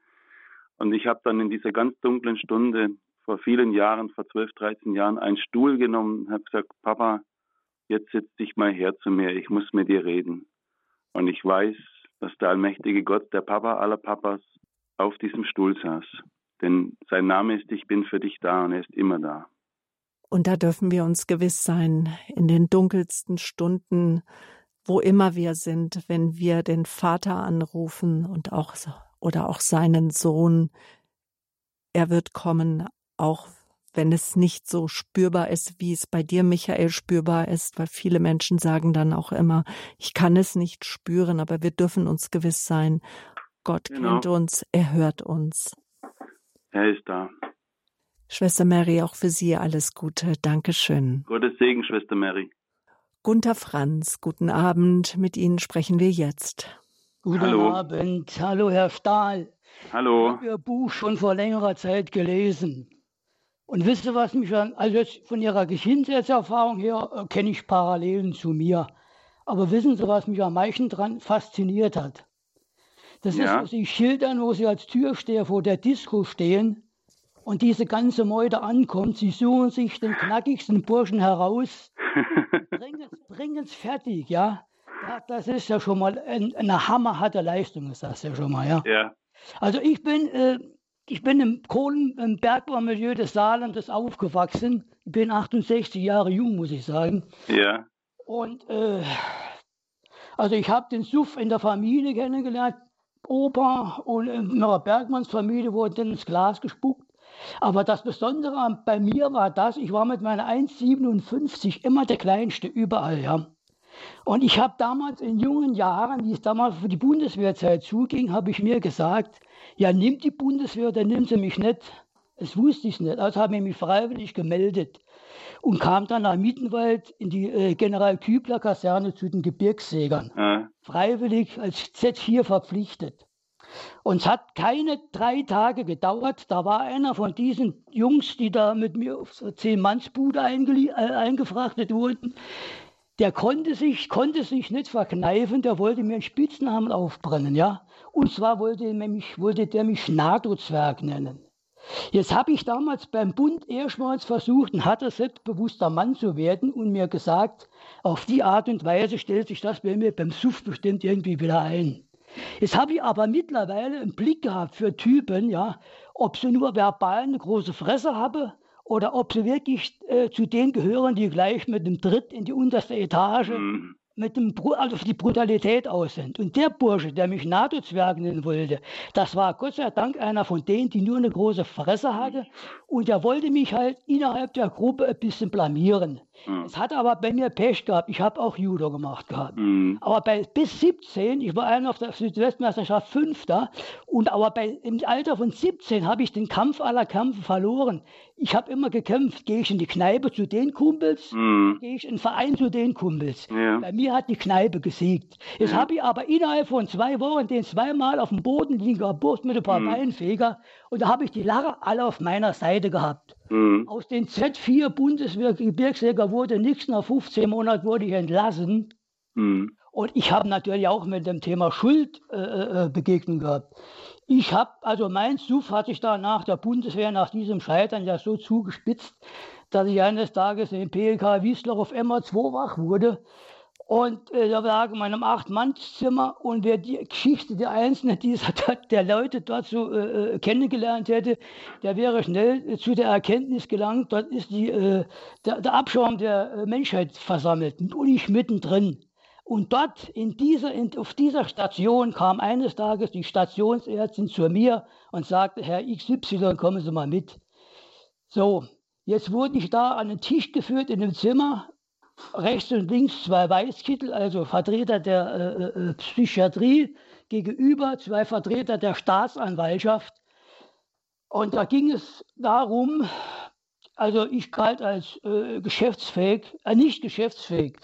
Und ich habe dann in dieser ganz dunklen Stunde vor vielen Jahren, vor 12, 13 Jahren, einen Stuhl genommen und habe gesagt, Papa, jetzt setz dich mal her zu mir, ich muss mit dir reden. Und ich weiß, dass der allmächtige Gott, der Papa aller Papas, auf diesem Stuhl saß. Denn sein Name ist, ich bin für dich da und er ist immer da. Und da dürfen wir uns gewiss sein, in den dunkelsten Stunden, wo immer wir sind, wenn wir den Vater anrufen und auch oder auch seinen Sohn, er wird kommen, auch wenn es nicht so spürbar ist, wie es bei dir, Michael, spürbar ist, weil viele Menschen sagen dann auch immer, ich kann es nicht spüren, aber wir dürfen uns gewiss sein, Gott genau. kennt uns, er hört uns. Er ist da. Schwester Mary, auch für Sie alles Gute. Dankeschön. Gottes Segen, Schwester Mary. Gunther Franz, guten Abend. Mit Ihnen sprechen wir jetzt. Guten Hallo. Abend. Hallo, Herr Stahl. Hallo. Ich habe Ihr Buch schon vor längerer Zeit gelesen. Und wisst ihr, was mich an, also von Ihrer Kindheitserfahrung her äh, kenne ich Parallelen zu mir. Aber wissen Sie, was mich am meisten daran fasziniert hat? Das ja. ist, was Sie schildern, wo Sie als Türsteher vor der Disco stehen und diese ganze Meute ankommt, sie suchen sich den knackigsten Burschen heraus, bringen es fertig, ja. ja. Das ist ja schon mal ein, eine hammerharte Leistung, ist das ja schon mal, ja. ja. Also ich bin, äh, ich bin im Kohlen, im Bergbaumilieu des Saarlandes aufgewachsen. Ich bin 68 Jahre jung, muss ich sagen. Ja. Und äh, also ich habe den Suff in der Familie kennengelernt. Opa und in ihrer Bergmannsfamilie wurde dann ins Glas gespuckt. Aber das Besondere bei mir war das, ich war mit meiner 1,57 immer der Kleinste überall. Ja. Und ich habe damals in jungen Jahren, wie es damals für die Bundeswehrzeit zuging, habe ich mir gesagt, ja, nimmt die Bundeswehr, dann nimmt sie mich nicht. Das wusste ich nicht. Also habe ich mich freiwillig gemeldet und kam dann nach Mittenwald in die äh, General-Kübler-Kaserne zu den Gebirgsjägern. Ja. Freiwillig als Z4 verpflichtet. Und es hat keine drei Tage gedauert. Da war einer von diesen Jungs, die da mit mir auf so Zehn-Manns-Bude äh, eingefrachtet wurden, der konnte sich, konnte sich nicht verkneifen, der wollte mir einen Spitznamen aufbrennen, ja. Und zwar wollte, mich, wollte der mich Schnato-Zwerg nennen. Jetzt habe ich damals beim Bund erstmals versucht, ein harter, selbstbewusster Mann zu werden und mir gesagt, auf die Art und Weise stellt sich das bei mir beim Suff bestimmt irgendwie wieder ein. Jetzt habe ich aber mittlerweile einen Blick gehabt für Typen, ja, ob sie nur verbal eine große Fresse habe oder ob sie wirklich äh, zu denen gehören, die gleich mit dem Tritt in die unterste Etage mhm mit dem, also die Brutalität aus sind. Und der Bursche, der mich NATO-Zwerg nennen wollte, das war Gott sei Dank einer von denen, die nur eine große Fresse hatte. Und der wollte mich halt innerhalb der Gruppe ein bisschen blamieren. Mhm. Es hat aber bei mir Pech gehabt. Ich habe auch Judo gemacht gehabt. Mhm. Aber bei, bis 17, ich war einer auf der Südwestmeisterschaft Fünfter, und aber bei, im Alter von 17 habe ich den Kampf aller Kämpfe verloren. Ich habe immer gekämpft. Gehe ich in die Kneipe zu den Kumpels, mhm. gehe ich in den Verein zu den Kumpels. Ja. Bei mir hat die Kneipe gesiegt. Jetzt habe ich aber innerhalb von zwei Wochen den zweimal auf dem Boden liegen gehabt mit ein paar mhm. Beinfeger. Und da habe ich die Lache alle auf meiner Seite gehabt. Mhm. Aus den Z4 Bundeswehr-Gebirgsjäger wurde nichts. Nach 15 Monaten wurde ich entlassen. Mhm. Und ich habe natürlich auch mit dem Thema Schuld äh, äh, begegnet gehabt. Ich habe, also mein Suff hat sich da nach der Bundeswehr, nach diesem Scheitern ja so zugespitzt, dass ich eines Tages im PLK Wiesler auf MA2 wach wurde und äh, da lag in meinem Acht-Mann-Zimmer und wer die Geschichte der Einzelnen dieser, der Leute dort so äh, äh, kennengelernt hätte, der wäre schnell äh, zu der Erkenntnis gelangt, dort ist die, äh, der, der, Abschaum der äh, Menschheit versammelt und ich mittendrin. Und dort, in dieser, in, auf dieser Station, kam eines Tages die Stationsärztin zu mir und sagte, Herr XY, kommen Sie mal mit. So, jetzt wurde ich da an den Tisch geführt in dem Zimmer rechts und links zwei Weißkittel, also Vertreter der äh, äh, Psychiatrie, gegenüber zwei Vertreter der Staatsanwaltschaft. Und da ging es darum, also ich galt als äh, geschäftsfähig, äh, nicht geschäftsfähig.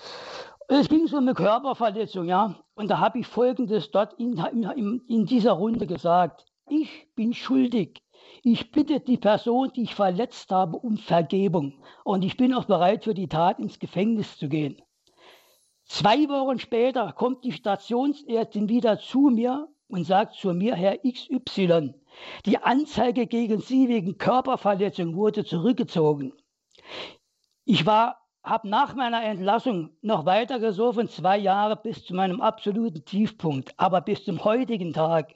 Es ging so um eine Körperverletzung, ja. Und da habe ich Folgendes dort in, in, in dieser Runde gesagt. Ich bin schuldig. Ich bitte die Person, die ich verletzt habe, um Vergebung. Und ich bin auch bereit, für die Tat ins Gefängnis zu gehen. Zwei Wochen später kommt die Stationsärztin wieder zu mir und sagt zu mir, Herr XY, die Anzeige gegen Sie wegen Körperverletzung wurde zurückgezogen. Ich war, habe nach meiner Entlassung noch weiter gesoffen, zwei Jahre bis zu meinem absoluten Tiefpunkt. Aber bis zum heutigen Tag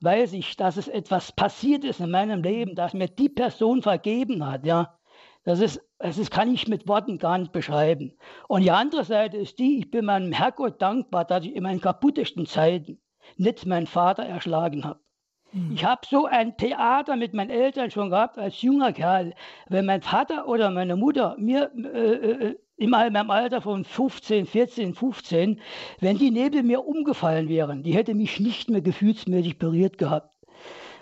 weiß ich, dass es etwas passiert ist in meinem Leben, dass mir die Person vergeben hat, ja. Das ist, das ist, kann ich mit Worten gar nicht beschreiben. Und die andere Seite ist die, ich bin meinem Herrgott dankbar, dass ich in meinen kaputtesten Zeiten nicht meinen Vater erschlagen habe. Mhm. Ich habe so ein Theater mit meinen Eltern schon gehabt als junger Kerl. Wenn mein Vater oder meine Mutter mir äh, äh in meinem Alter von 15, 14, 15, wenn die neben mir umgefallen wären, die hätte mich nicht mehr gefühlsmäßig berührt gehabt.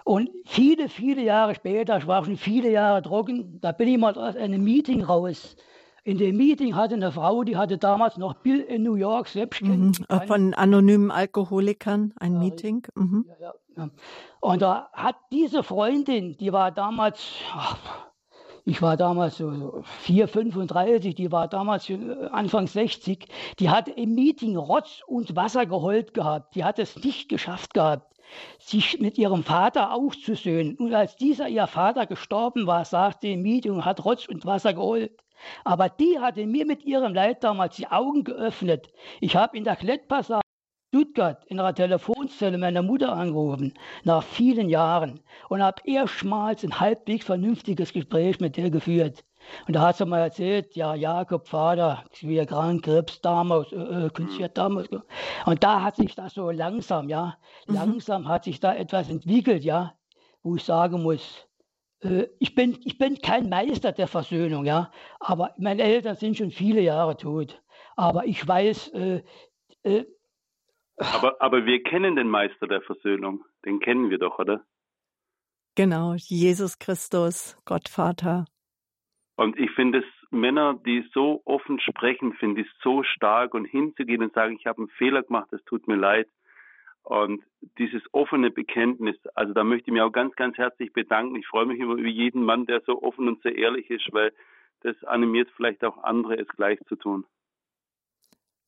Und viele, viele Jahre später, ich war schon viele Jahre trocken, da bin ich mal aus einem Meeting raus. In dem Meeting hatte eine Frau, die hatte damals noch Bill in New York selbst mhm. Von anonymen Alkoholikern ein Meeting. Mhm. Ja, ja, Und da hat diese Freundin, die war damals, ach, ich war damals so 4, 35, die war damals Anfang 60. Die hat im Meeting Rotz und Wasser geheult gehabt. Die hat es nicht geschafft gehabt, sich mit ihrem Vater auszusöhnen. Und als dieser ihr Vater gestorben war, sagte im Meeting und hat Rotz und Wasser geheult. Aber die hatte mir mit ihrem Leid damals die Augen geöffnet. Ich habe in der Klettpassage Stuttgart in einer Telefonzelle meiner Mutter angerufen, nach vielen Jahren, und habe erstmals ein halbwegs vernünftiges Gespräch mit der geführt. Und da hat sie mal erzählt, ja, Jakob, Vater, schwer krank, Krebs damals, äh, äh Künstler damals. Und da hat sich das so langsam, ja, mhm. langsam hat sich da etwas entwickelt, ja, wo ich sagen muss, äh, ich, bin, ich bin kein Meister der Versöhnung, ja, aber meine Eltern sind schon viele Jahre tot. Aber ich weiß, äh, äh aber, aber wir kennen den Meister der Versöhnung. Den kennen wir doch, oder? Genau, Jesus Christus, Gott Vater. Und ich finde es, Männer, die so offen sprechen, finde ich so stark und hinzugehen und sagen, ich habe einen Fehler gemacht, es tut mir leid. Und dieses offene Bekenntnis, also da möchte ich mich auch ganz, ganz herzlich bedanken. Ich freue mich über jeden Mann, der so offen und so ehrlich ist, weil das animiert vielleicht auch andere, es gleich zu tun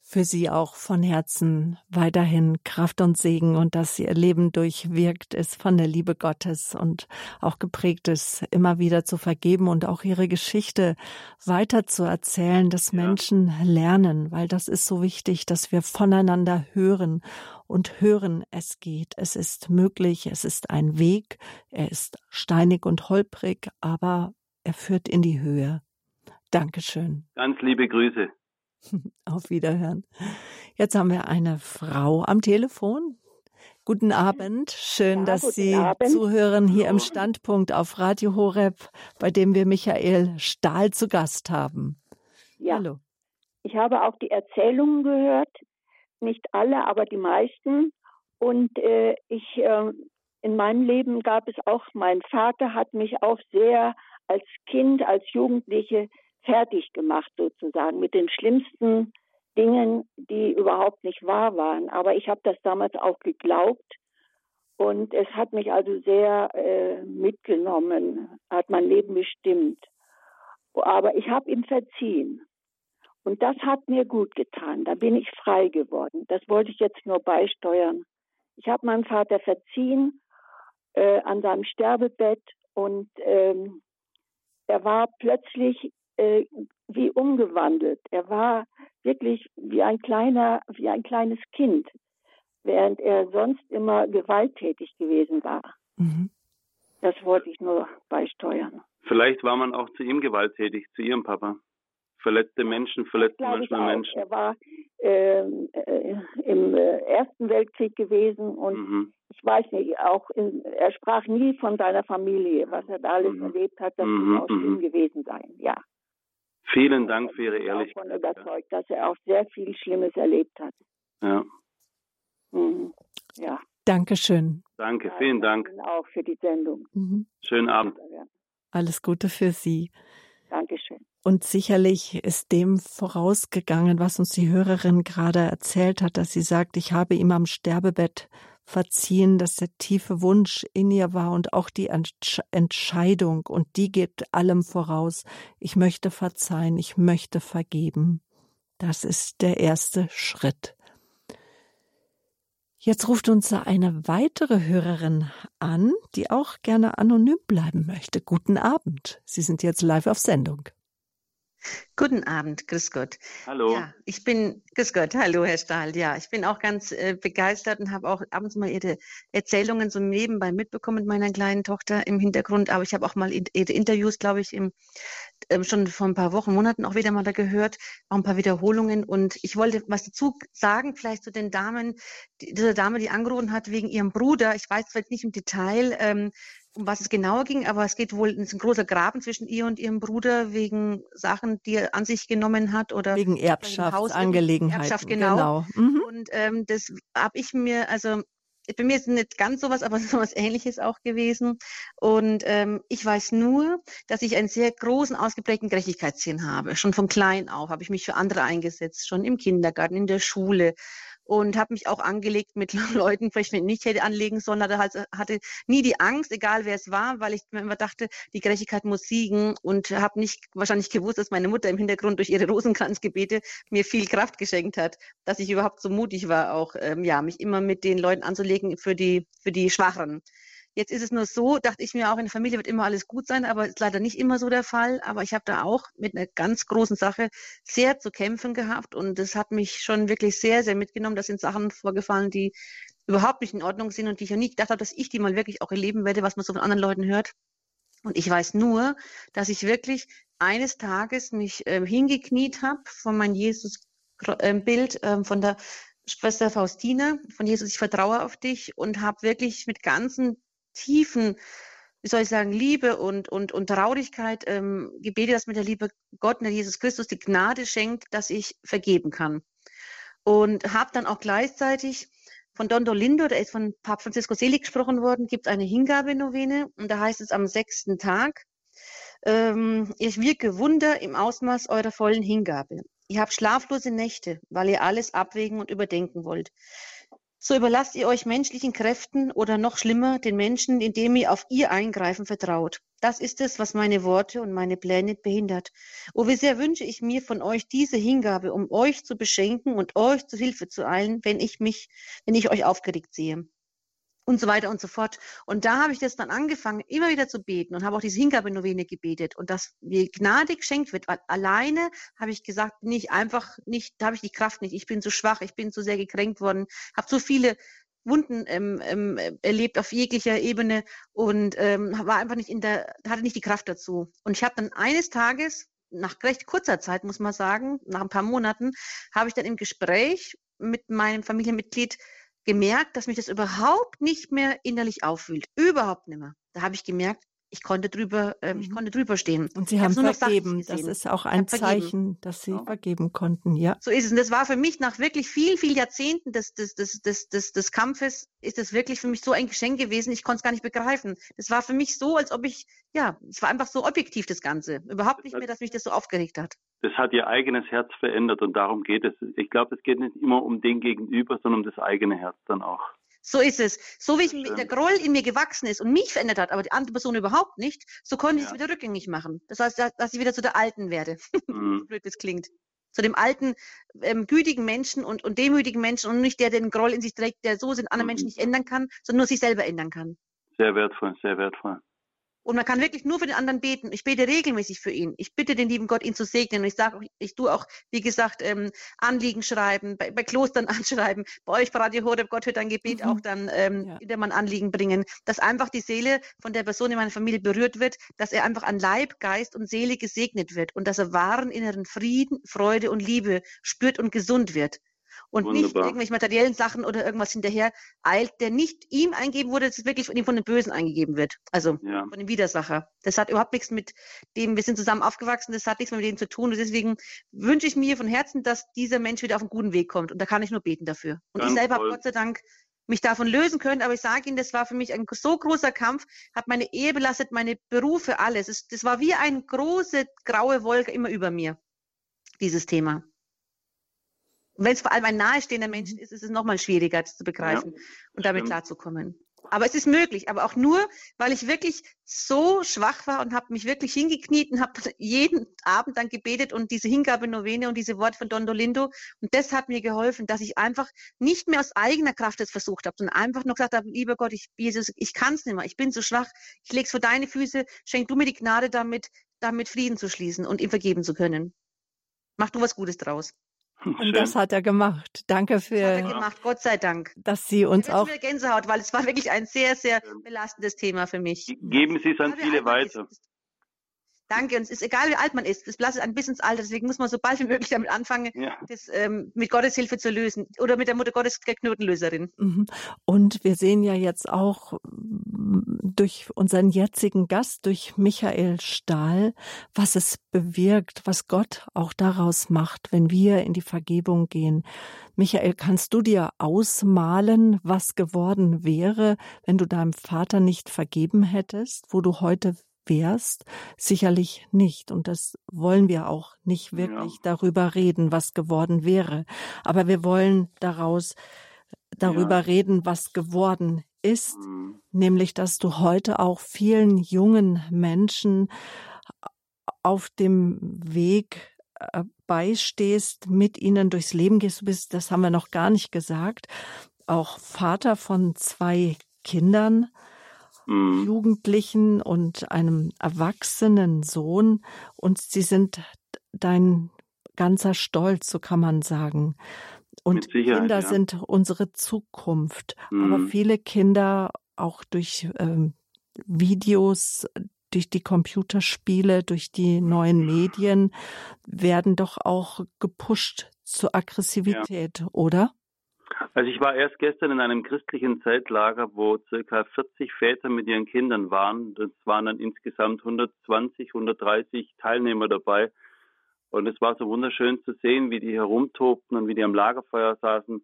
für Sie auch von Herzen weiterhin Kraft und Segen und dass Ihr Leben durchwirkt ist von der Liebe Gottes und auch geprägt ist, immer wieder zu vergeben und auch Ihre Geschichte weiter zu erzählen, dass ja. Menschen lernen, weil das ist so wichtig, dass wir voneinander hören und hören, es geht, es ist möglich, es ist ein Weg, er ist steinig und holprig, aber er führt in die Höhe. Dankeschön. Ganz liebe Grüße. Auf Wiederhören. Jetzt haben wir eine Frau am Telefon. Guten Abend. Schön, ja, dass Sie Abend. zuhören hier im Standpunkt auf Radio Horeb, bei dem wir Michael Stahl zu Gast haben. Ja. Hallo. Ich habe auch die Erzählungen gehört, nicht alle, aber die meisten. Und äh, ich, äh, in meinem Leben gab es auch, mein Vater hat mich auch sehr als Kind, als Jugendliche fertig gemacht sozusagen mit den schlimmsten Dingen, die überhaupt nicht wahr waren. Aber ich habe das damals auch geglaubt und es hat mich also sehr äh, mitgenommen, hat mein Leben bestimmt. Aber ich habe ihm verziehen. Und das hat mir gut getan. Da bin ich frei geworden. Das wollte ich jetzt nur beisteuern. Ich habe meinem Vater verziehen äh, an seinem Sterbebett und ähm, er war plötzlich äh, wie umgewandelt. Er war wirklich wie ein kleiner, wie ein kleines Kind, während er sonst immer gewalttätig gewesen war. Mhm. Das wollte ich nur beisteuern. Vielleicht war man auch zu ihm gewalttätig, zu ihrem Papa. Verletzte Menschen verletzten manchmal Menschen. Er war ähm, äh, im äh, Ersten Weltkrieg gewesen und mhm. ich weiß nicht, auch in, er sprach nie von seiner Familie, was er da alles mhm. erlebt hat, das mhm. muss aus ihm mhm. gewesen sein, ja. Vielen Dank für Ihre Ehrlichkeit. Ich bin davon überzeugt, dass er auch sehr viel Schlimmes erlebt hat. Ja. Mhm. Ja. Dankeschön. Danke, vielen Dank. Auch für die Sendung. Mhm. Schönen Abend. Alles Gute für Sie. Dankeschön. Und sicherlich ist dem vorausgegangen, was uns die Hörerin gerade erzählt hat, dass sie sagt, ich habe ihm am Sterbebett verziehen, dass der tiefe Wunsch in ihr war und auch die Entscheidung und die geht allem voraus. Ich möchte verzeihen, ich möchte vergeben. Das ist der erste Schritt. Jetzt ruft uns eine weitere Hörerin an, die auch gerne anonym bleiben möchte. Guten Abend. Sie sind jetzt live auf Sendung. Guten Abend, grüß Gott. Hallo. Ja, ich bin, grüß Gott, hallo Herr Stahl. Ja, ich bin auch ganz äh, begeistert und habe auch abends mal Ihre Erzählungen so nebenbei mitbekommen mit meiner kleinen Tochter im Hintergrund. Aber ich habe auch mal Ihre Interviews, glaube ich, im, äh, schon vor ein paar Wochen, Monaten auch wieder mal da gehört, auch ein paar Wiederholungen. Und ich wollte was dazu sagen, vielleicht zu den Damen, die, dieser Dame, die angerufen hat wegen ihrem Bruder. Ich weiß vielleicht nicht im Detail, ähm, um was es genauer ging, aber es geht wohl, es ist ein großer Graben zwischen ihr und ihrem Bruder wegen Sachen, die er an sich genommen hat oder wegen Erbschaftsangelegenheiten. Erbschaft, genau. genau. Mhm. Und ähm, das habe ich mir, also bei mir ist nicht ganz sowas, aber sowas ähnliches auch gewesen. Und ähm, ich weiß nur, dass ich einen sehr großen, ausgeprägten Gerechtigkeitssinn habe. Schon von klein auf habe ich mich für andere eingesetzt, schon im Kindergarten, in der Schule und habe mich auch angelegt mit Leuten, wenn ich nicht hätte anlegen sollen, hatte, halt, hatte nie die Angst, egal wer es war, weil ich mir immer dachte, die Gerechtigkeit muss siegen und habe nicht wahrscheinlich gewusst, dass meine Mutter im Hintergrund durch ihre Rosenkranzgebete mir viel Kraft geschenkt hat, dass ich überhaupt so mutig war, auch ähm, ja mich immer mit den Leuten anzulegen für die für die Schwachen. Jetzt ist es nur so, dachte ich mir auch, in der Familie wird immer alles gut sein, aber ist leider nicht immer so der Fall. Aber ich habe da auch mit einer ganz großen Sache sehr zu kämpfen gehabt und das hat mich schon wirklich sehr, sehr mitgenommen. Da sind Sachen vorgefallen, die überhaupt nicht in Ordnung sind und die ich auch nie gedacht habe, dass ich die mal wirklich auch erleben werde, was man so von anderen Leuten hört. Und ich weiß nur, dass ich wirklich eines Tages mich ähm, hingekniet habe von meinem Jesus-Bild ähm, von der Schwester Faustina, von Jesus, ich vertraue auf dich und habe wirklich mit ganzen tiefen, wie soll ich sagen, Liebe und, und, und Traurigkeit ähm, gebete, dass mir der liebe Gott, der Jesus Christus, die Gnade schenkt, dass ich vergeben kann. Und habe dann auch gleichzeitig von Don Dolindo, der ist von Papst Francisco Selig gesprochen worden, gibt eine Hingabenovene und da heißt es am sechsten Tag, ähm, ich wirke Wunder im Ausmaß eurer vollen Hingabe. Ihr habt schlaflose Nächte, weil ihr alles abwägen und überdenken wollt. So überlasst ihr euch menschlichen Kräften oder noch schlimmer den Menschen, indem ihr auf ihr Eingreifen vertraut. Das ist es, was meine Worte und meine Pläne behindert. Oh, wie sehr wünsche ich mir von euch diese Hingabe, um euch zu beschenken und euch zu Hilfe zu eilen, wenn ich mich, wenn ich euch aufgeregt sehe. Und so weiter und so fort. Und da habe ich das dann angefangen, immer wieder zu beten und habe auch diese Hingabenovene gebetet und dass mir Gnade geschenkt wird, weil alleine habe ich gesagt, nicht einfach nicht, da habe ich die Kraft nicht, ich bin zu schwach, ich bin zu sehr gekränkt worden, habe so viele Wunden ähm, ähm, erlebt auf jeglicher Ebene und ähm, war einfach nicht in der, hatte nicht die Kraft dazu. Und ich habe dann eines Tages, nach recht kurzer Zeit, muss man sagen, nach ein paar Monaten, habe ich dann im Gespräch mit meinem Familienmitglied gemerkt, dass mich das überhaupt nicht mehr innerlich auffühlt. Überhaupt nicht mehr. Da habe ich gemerkt, ich konnte drüber, ähm, ich mhm. konnte drüber stehen. Und Sie haben vergeben. Das ist auch ein Zeichen, dass Sie ja. vergeben konnten, ja. So ist es. Und das war für mich nach wirklich vielen, vielen Jahrzehnten des, des, des, des, des, des Kampfes, ist das wirklich für mich so ein Geschenk gewesen. Ich konnte es gar nicht begreifen. Das war für mich so, als ob ich, ja, es war einfach so objektiv, das Ganze. Überhaupt nicht mehr, dass mich das so aufgeregt hat. Das hat Ihr eigenes Herz verändert und darum geht es. Ich glaube, es geht nicht immer um den Gegenüber, sondern um das eigene Herz dann auch. So ist es. So wie ich, der Groll in mir gewachsen ist und mich verändert hat, aber die andere Person überhaupt nicht, so konnte ich es wieder rückgängig machen. Das heißt, dass ich wieder zu der Alten werde. Mhm. blöd das klingt. Zu dem alten, ähm, gütigen Menschen und, und demütigen Menschen und nicht der, der den Groll in sich trägt, der so sind andere mhm. Menschen nicht ändern kann, sondern nur sich selber ändern kann. Sehr wertvoll, sehr wertvoll. Und man kann wirklich nur für den anderen beten. Ich bete regelmäßig für ihn. Ich bitte den lieben Gott, ihn zu segnen. Und ich sage, ich tue auch, wie gesagt, ähm, Anliegen schreiben, bei, bei Klostern anschreiben, bei euch bei Radio Horeb, Gott hört ein Gebet mhm. auch dann ähm, ja. man Anliegen bringen, dass einfach die Seele von der Person in meiner Familie berührt wird, dass er einfach an Leib, Geist und Seele gesegnet wird und dass er wahren inneren Frieden, Freude und Liebe spürt und gesund wird und Wunderbar. nicht irgendwelche materiellen Sachen oder irgendwas hinterher eilt, der nicht ihm eingegeben wurde, dass es wirklich von ihm von den Bösen eingegeben wird. Also ja. von dem Widersacher. Das hat überhaupt nichts mit dem, wir sind zusammen aufgewachsen, das hat nichts mit dem zu tun. Und deswegen wünsche ich mir von Herzen, dass dieser Mensch wieder auf einen guten Weg kommt. Und da kann ich nur beten dafür. Und Ganz ich selber habe Gott sei Dank mich davon lösen können, aber ich sage Ihnen, das war für mich ein so großer Kampf, hat meine Ehe belastet, meine Berufe, alles. das war wie eine große graue Wolke immer über mir, dieses Thema. Und wenn es vor allem ein nahestehender Mensch ist, ist es nochmal schwieriger, das zu begreifen ja, und damit stimmt. klarzukommen. Aber es ist möglich, aber auch nur, weil ich wirklich so schwach war und habe mich wirklich hingekniet und habe jeden Abend dann gebetet und diese Hingabe-Novene und diese Worte von Don Dolindo. Und das hat mir geholfen, dass ich einfach nicht mehr aus eigener Kraft das versucht habe, sondern einfach nur gesagt habe, lieber Gott, ich, Jesus, ich kann es nicht mehr, ich bin so schwach, ich leg's vor deine Füße, schenk du mir die Gnade damit, damit Frieden zu schließen und ihm vergeben zu können. Mach du was Gutes draus. Und das hat er gemacht. Danke für. Das hat er gemacht, Gott sei Dank. Dass Sie uns auch. Gänsehaut, weil es war wirklich ein sehr, sehr belastendes Thema für mich. Geben Sie es an viele weiter. Ist, Danke. Und es ist egal, wie alt man ist. Das blastet ein bisschen ins Alter. Deswegen muss man so bald wie möglich damit anfangen, ja. das ähm, mit Gottes Hilfe zu lösen. Oder mit der Mutter Gottes der Knotenlöserin. Mhm. Und wir sehen ja jetzt auch mm, durch unseren jetzigen Gast, durch Michael Stahl, was es bewirkt, was Gott auch daraus macht, wenn wir in die Vergebung gehen. Michael, kannst du dir ausmalen, was geworden wäre, wenn du deinem Vater nicht vergeben hättest, wo du heute wärst? Sicherlich nicht. Und das wollen wir auch nicht wirklich ja. darüber reden, was geworden wäre. Aber wir wollen daraus darüber ja. reden, was geworden ist, mhm. nämlich dass du heute auch vielen jungen Menschen auf dem Weg äh, beistehst, mit ihnen durchs Leben gehst. Du bist, das haben wir noch gar nicht gesagt, auch Vater von zwei Kindern mhm. Jugendlichen und einem erwachsenen Sohn und sie sind dein ganzer Stolz, so kann man sagen. Und Kinder ja. sind unsere Zukunft. Mhm. Aber viele Kinder auch durch ähm, Videos, durch die Computerspiele, durch die neuen Medien werden doch auch gepusht zur Aggressivität, ja. oder? Also ich war erst gestern in einem christlichen Zeltlager, wo circa 40 Väter mit ihren Kindern waren. Das waren dann insgesamt 120, 130 Teilnehmer dabei. Und es war so wunderschön zu sehen, wie die herumtobten und wie die am Lagerfeuer saßen.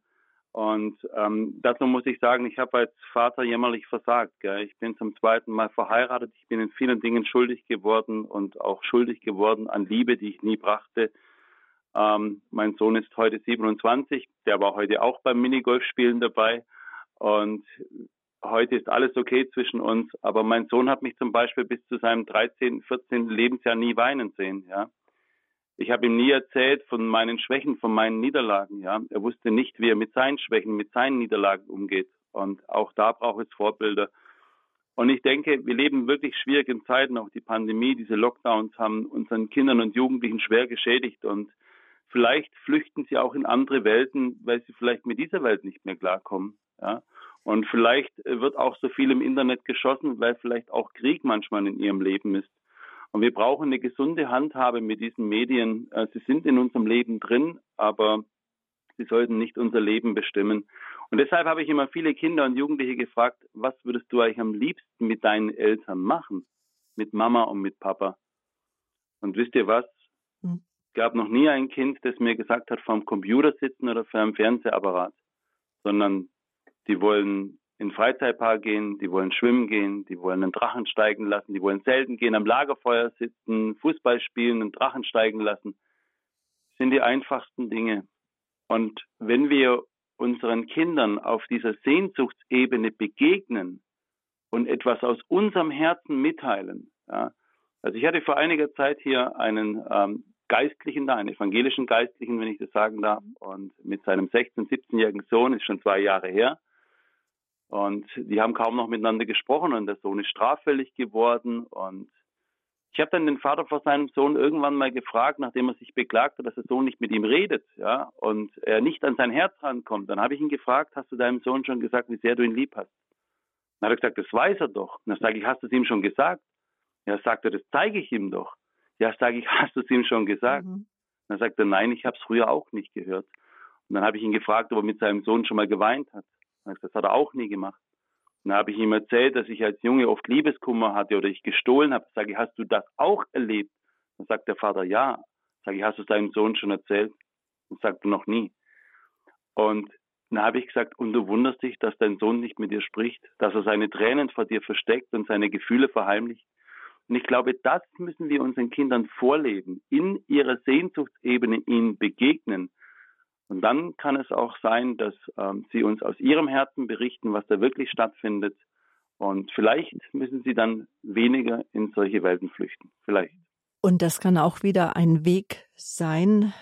Und ähm, dazu muss ich sagen, ich habe als Vater jämmerlich versagt. Gell. Ich bin zum zweiten Mal verheiratet. Ich bin in vielen Dingen schuldig geworden und auch schuldig geworden an Liebe, die ich nie brachte. Ähm, mein Sohn ist heute 27, der war heute auch beim Minigolfspielen dabei. Und heute ist alles okay zwischen uns. Aber mein Sohn hat mich zum Beispiel bis zu seinem 13., 14. Lebensjahr nie weinen sehen. Ja. Ich habe ihm nie erzählt von meinen Schwächen, von meinen Niederlagen. Ja. Er wusste nicht, wie er mit seinen Schwächen, mit seinen Niederlagen umgeht. Und auch da braucht es Vorbilder. Und ich denke, wir leben wirklich schwierigen Zeiten. Auch die Pandemie, diese Lockdowns haben unseren Kindern und Jugendlichen schwer geschädigt. Und vielleicht flüchten sie auch in andere Welten, weil sie vielleicht mit dieser Welt nicht mehr klarkommen. Ja? Und vielleicht wird auch so viel im Internet geschossen, weil vielleicht auch Krieg manchmal in ihrem Leben ist. Und wir brauchen eine gesunde Handhabe mit diesen Medien. Äh, sie sind in unserem Leben drin, aber sie sollten nicht unser Leben bestimmen. Und deshalb habe ich immer viele Kinder und Jugendliche gefragt, was würdest du eigentlich am liebsten mit deinen Eltern machen? Mit Mama und mit Papa. Und wisst ihr was? Hm. Gab noch nie ein Kind, das mir gesagt hat, vom Computer sitzen oder vor einem Fernsehapparat, sondern die wollen in den Freizeitpark gehen, die wollen schwimmen gehen, die wollen einen Drachen steigen lassen, die wollen selten gehen, am Lagerfeuer sitzen, Fußball spielen, einen Drachen steigen lassen. Das sind die einfachsten Dinge. Und wenn wir unseren Kindern auf dieser Sehnsuchtsebene begegnen und etwas aus unserem Herzen mitteilen, ja, also ich hatte vor einiger Zeit hier einen ähm, Geistlichen da, einen evangelischen Geistlichen, wenn ich das sagen darf, und mit seinem 16-, 17-jährigen Sohn, ist schon zwei Jahre her, und die haben kaum noch miteinander gesprochen und der Sohn ist straffällig geworden. Und ich habe dann den Vater vor seinem Sohn irgendwann mal gefragt, nachdem er sich beklagt hat, dass der Sohn nicht mit ihm redet, ja, und er nicht an sein Herz rankommt. Dann habe ich ihn gefragt, hast du deinem Sohn schon gesagt, wie sehr du ihn lieb hast? Dann hat er gesagt, das weiß er doch. Und dann sage ich, hast du es ihm schon gesagt? Ja, sagt er, das zeige ich ihm doch. Ja, sage ich, hast du es ihm schon gesagt? Mhm. Dann sagt er, nein, ich habe es früher auch nicht gehört. Und dann habe ich ihn gefragt, ob er mit seinem Sohn schon mal geweint hat. Das hat er auch nie gemacht. Dann habe ich ihm erzählt, dass ich als Junge oft Liebeskummer hatte oder ich gestohlen habe. Sage ich, hast du das auch erlebt? Dann sagt der Vater, ja. Sage ich, hast du es deinem Sohn schon erzählt? Und sagt er, noch nie. Und dann habe ich gesagt, und du wunderst dich, dass dein Sohn nicht mit dir spricht, dass er seine Tränen vor dir versteckt und seine Gefühle verheimlicht. Und ich glaube, das müssen wir unseren Kindern vorleben, in ihrer Sehnsuchtsebene ihnen begegnen und dann kann es auch sein, dass ähm, Sie uns aus Ihrem Herzen berichten, was da wirklich stattfindet. Und vielleicht müssen Sie dann weniger in solche Welten flüchten. Vielleicht. Und das kann auch wieder ein Weg sein,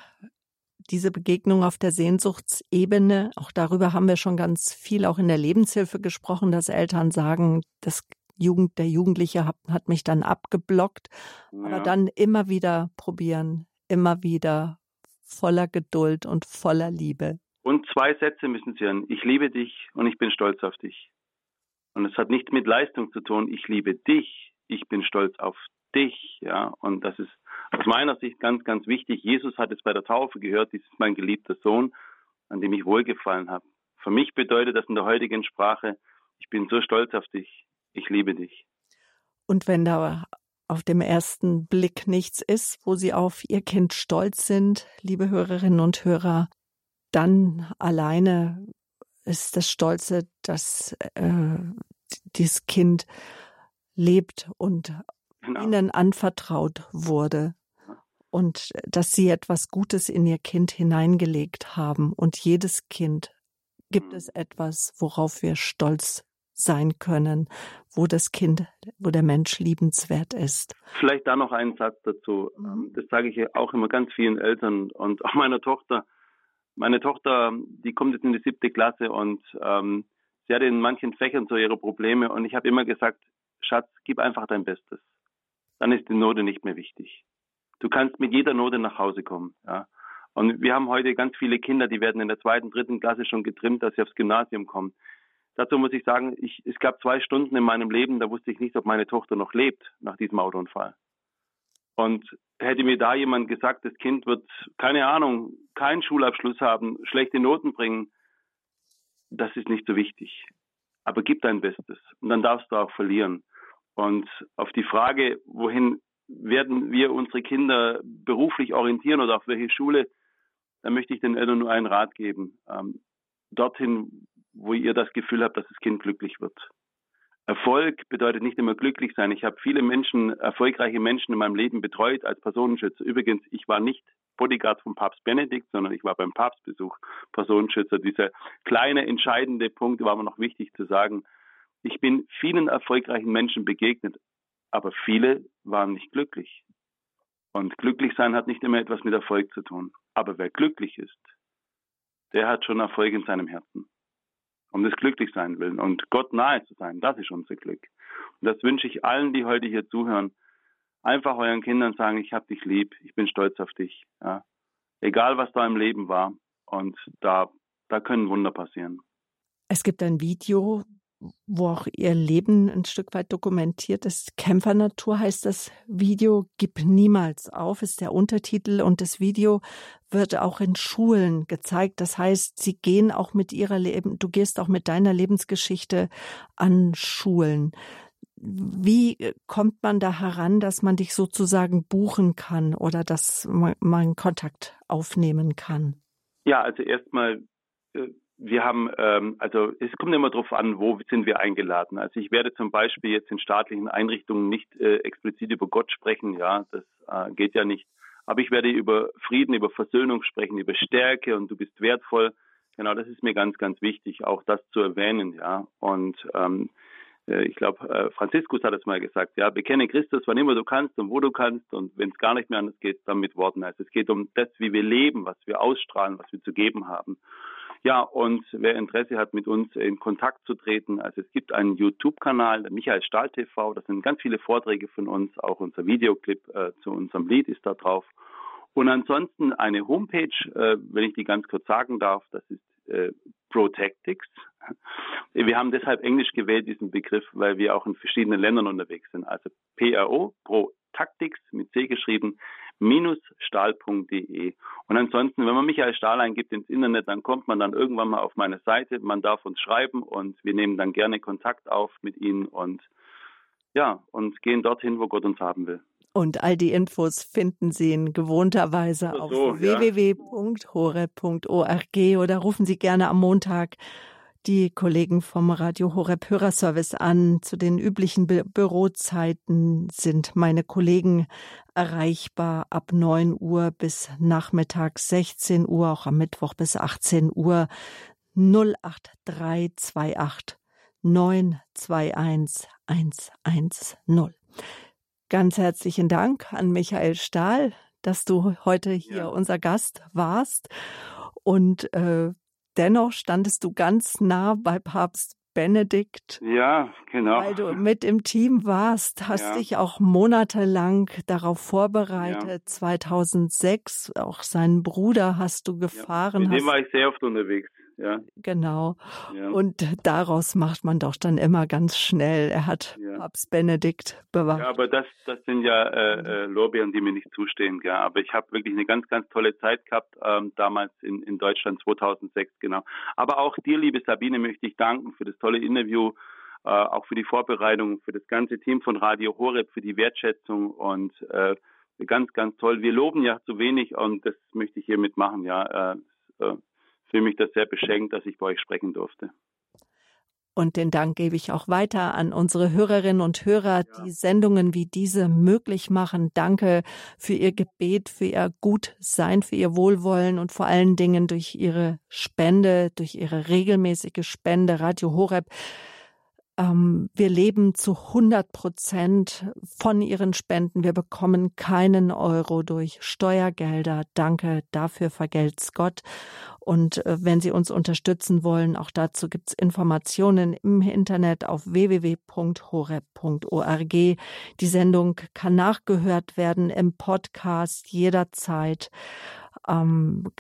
diese Begegnung auf der Sehnsuchtsebene. Auch darüber haben wir schon ganz viel auch in der Lebenshilfe gesprochen, dass Eltern sagen, das Jugend, der Jugendliche hat, hat mich dann abgeblockt. Ja. Aber dann immer wieder probieren, immer wieder voller Geduld und voller Liebe. Und zwei Sätze müssen Sie hören. Ich liebe dich und ich bin stolz auf dich. Und es hat nichts mit Leistung zu tun. Ich liebe dich. Ich bin stolz auf dich. Ja, und das ist aus meiner Sicht ganz, ganz wichtig. Jesus hat es bei der Taufe gehört. Dies ist mein geliebter Sohn, an dem ich wohlgefallen habe. Für mich bedeutet das in der heutigen Sprache, ich bin so stolz auf dich. Ich liebe dich. Und wenn da auf dem ersten Blick nichts ist, wo Sie auf Ihr Kind stolz sind, liebe Hörerinnen und Hörer, dann alleine ist das Stolze, dass äh, dieses Kind lebt und genau. ihnen anvertraut wurde und dass sie etwas Gutes in ihr Kind hineingelegt haben. Und jedes Kind gibt mhm. es etwas, worauf wir stolz sein können, wo das Kind, wo der Mensch liebenswert ist. Vielleicht da noch einen Satz dazu. Mhm. Ähm, das sage ich auch immer ganz vielen Eltern und auch meiner Tochter. Meine Tochter, die kommt jetzt in die siebte Klasse und ähm, sie hat in manchen Fächern so ihre Probleme und ich habe immer gesagt, Schatz, gib einfach dein Bestes. Dann ist die Note nicht mehr wichtig. Du kannst mit jeder Note nach Hause kommen. Ja. Und wir haben heute ganz viele Kinder, die werden in der zweiten, dritten Klasse schon getrimmt, dass sie aufs Gymnasium kommen. Dazu muss ich sagen, ich, es gab zwei Stunden in meinem Leben, da wusste ich nicht, ob meine Tochter noch lebt nach diesem Autounfall. Und hätte mir da jemand gesagt, das Kind wird, keine Ahnung, keinen Schulabschluss haben, schlechte Noten bringen, das ist nicht so wichtig. Aber gib dein Bestes. Und dann darfst du auch verlieren. Und auf die Frage, wohin werden wir unsere Kinder beruflich orientieren oder auf welche Schule, da möchte ich den Eltern nur einen Rat geben. Ähm, dorthin, wo ihr das Gefühl habt, dass das Kind glücklich wird. Erfolg bedeutet nicht immer glücklich sein. Ich habe viele Menschen, erfolgreiche Menschen in meinem Leben betreut als Personenschützer. Übrigens, ich war nicht Bodyguard vom Papst Benedikt, sondern ich war beim Papstbesuch Personenschützer. Dieser kleine entscheidende Punkt war mir noch wichtig zu sagen. Ich bin vielen erfolgreichen Menschen begegnet, aber viele waren nicht glücklich. Und glücklich sein hat nicht immer etwas mit Erfolg zu tun. Aber wer glücklich ist, der hat schon Erfolg in seinem Herzen. Um das Glücklichsein willen und Gott nahe zu sein. Das ist unser Glück. Und das wünsche ich allen, die heute hier zuhören. Einfach euren Kindern sagen, ich habe dich lieb, ich bin stolz auf dich. Ja. Egal, was da im Leben war. Und da, da können Wunder passieren. Es gibt ein Video, wo auch ihr Leben ein Stück weit dokumentiert ist. Kämpfernatur heißt das Video. Gib niemals auf ist der Untertitel und das Video wird auch in Schulen gezeigt. Das heißt, sie gehen auch mit ihrer Leben, du gehst auch mit deiner Lebensgeschichte an Schulen. Wie kommt man da heran, dass man dich sozusagen buchen kann oder dass man Kontakt aufnehmen kann? Ja, also erstmal äh, wir haben, ähm, also es kommt immer darauf an, wo sind wir eingeladen. Also ich werde zum Beispiel jetzt in staatlichen Einrichtungen nicht äh, explizit über Gott sprechen, ja, das äh, geht ja nicht. Aber ich werde über Frieden, über Versöhnung sprechen, über Stärke und du bist wertvoll. Genau, das ist mir ganz, ganz wichtig, auch das zu erwähnen, ja. Und ähm, äh, ich glaube, äh, Franziskus hat es mal gesagt, ja, bekenne Christus, wann immer du kannst und wo du kannst und wenn es gar nicht mehr anders geht, dann mit Worten. Also es geht um das, wie wir leben, was wir ausstrahlen, was wir zu geben haben. Ja, und wer Interesse hat, mit uns in Kontakt zu treten, also es gibt einen YouTube-Kanal, Michael Stahl TV, da sind ganz viele Vorträge von uns, auch unser Videoclip äh, zu unserem Lied ist da drauf. Und ansonsten eine Homepage, äh, wenn ich die ganz kurz sagen darf, das ist äh, ProTactics. Wir haben deshalb Englisch gewählt, diesen Begriff, weil wir auch in verschiedenen Ländern unterwegs sind. Also PRO, ProTactics mit C geschrieben, stahl.de. Und ansonsten, wenn man Michael Stahl eingibt ins Internet, dann kommt man dann irgendwann mal auf meine Seite. Man darf uns schreiben und wir nehmen dann gerne Kontakt auf mit Ihnen und ja, und gehen dorthin, wo Gott uns haben will. Und all die Infos finden Sie in gewohnter Weise auf so, www.hore.org oder rufen Sie gerne am Montag die Kollegen vom Radio Horeb Hörerservice an. Zu den üblichen Bü Bürozeiten sind meine Kollegen erreichbar ab 9 Uhr bis nachmittags 16 Uhr, auch am Mittwoch bis 18 Uhr 08328 921 110. Ganz herzlichen Dank an Michael Stahl, dass du heute hier ja. unser Gast warst. Und äh, dennoch standest du ganz nah bei Papst Benedikt. Ja, genau. Weil du mit im Team warst, hast ja. dich auch monatelang darauf vorbereitet. Ja. 2006, auch seinen Bruder hast du gefahren. Ja, mit dem war ich sehr oft unterwegs ja. Genau. Ja. Und daraus macht man doch dann immer ganz schnell. Er hat ja. Papst Benedikt bewacht. Ja, aber das, das sind ja äh, äh, Lorbeeren, die mir nicht zustehen. Ja. Aber ich habe wirklich eine ganz, ganz tolle Zeit gehabt, ähm, damals in, in Deutschland 2006, genau. Aber auch dir, liebe Sabine, möchte ich danken für das tolle Interview. Äh, auch für die Vorbereitung, für das ganze Team von Radio Horeb, für die Wertschätzung und äh, ganz, ganz toll. Wir loben ja zu wenig und das möchte ich hiermit machen, ja. Äh, äh fühle mich das sehr beschenkt, dass ich bei euch sprechen durfte. Und den Dank gebe ich auch weiter an unsere Hörerinnen und Hörer, die Sendungen wie diese möglich machen. Danke für Ihr Gebet, für Ihr Gutsein, für Ihr Wohlwollen und vor allen Dingen durch Ihre Spende, durch Ihre regelmäßige Spende. Radio Horeb wir leben zu 100 Prozent von ihren Spenden. Wir bekommen keinen Euro durch Steuergelder. Danke, dafür vergelt's Gott. Und äh, wenn Sie uns unterstützen wollen, auch dazu gibt's Informationen im Internet auf www.horeb.org. Die Sendung kann nachgehört werden im Podcast jederzeit. Ähm,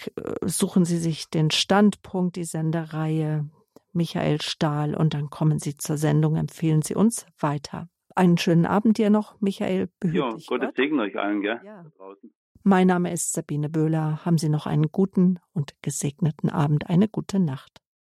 suchen Sie sich den Standpunkt, die Sendereihe Michael Stahl und dann kommen Sie zur Sendung, empfehlen Sie uns weiter. Einen schönen Abend dir noch, Michael. Ja, Gottes Gott. Segen euch allen, gell? Ja. Mein Name ist Sabine Böhler. Haben Sie noch einen guten und gesegneten Abend, eine gute Nacht.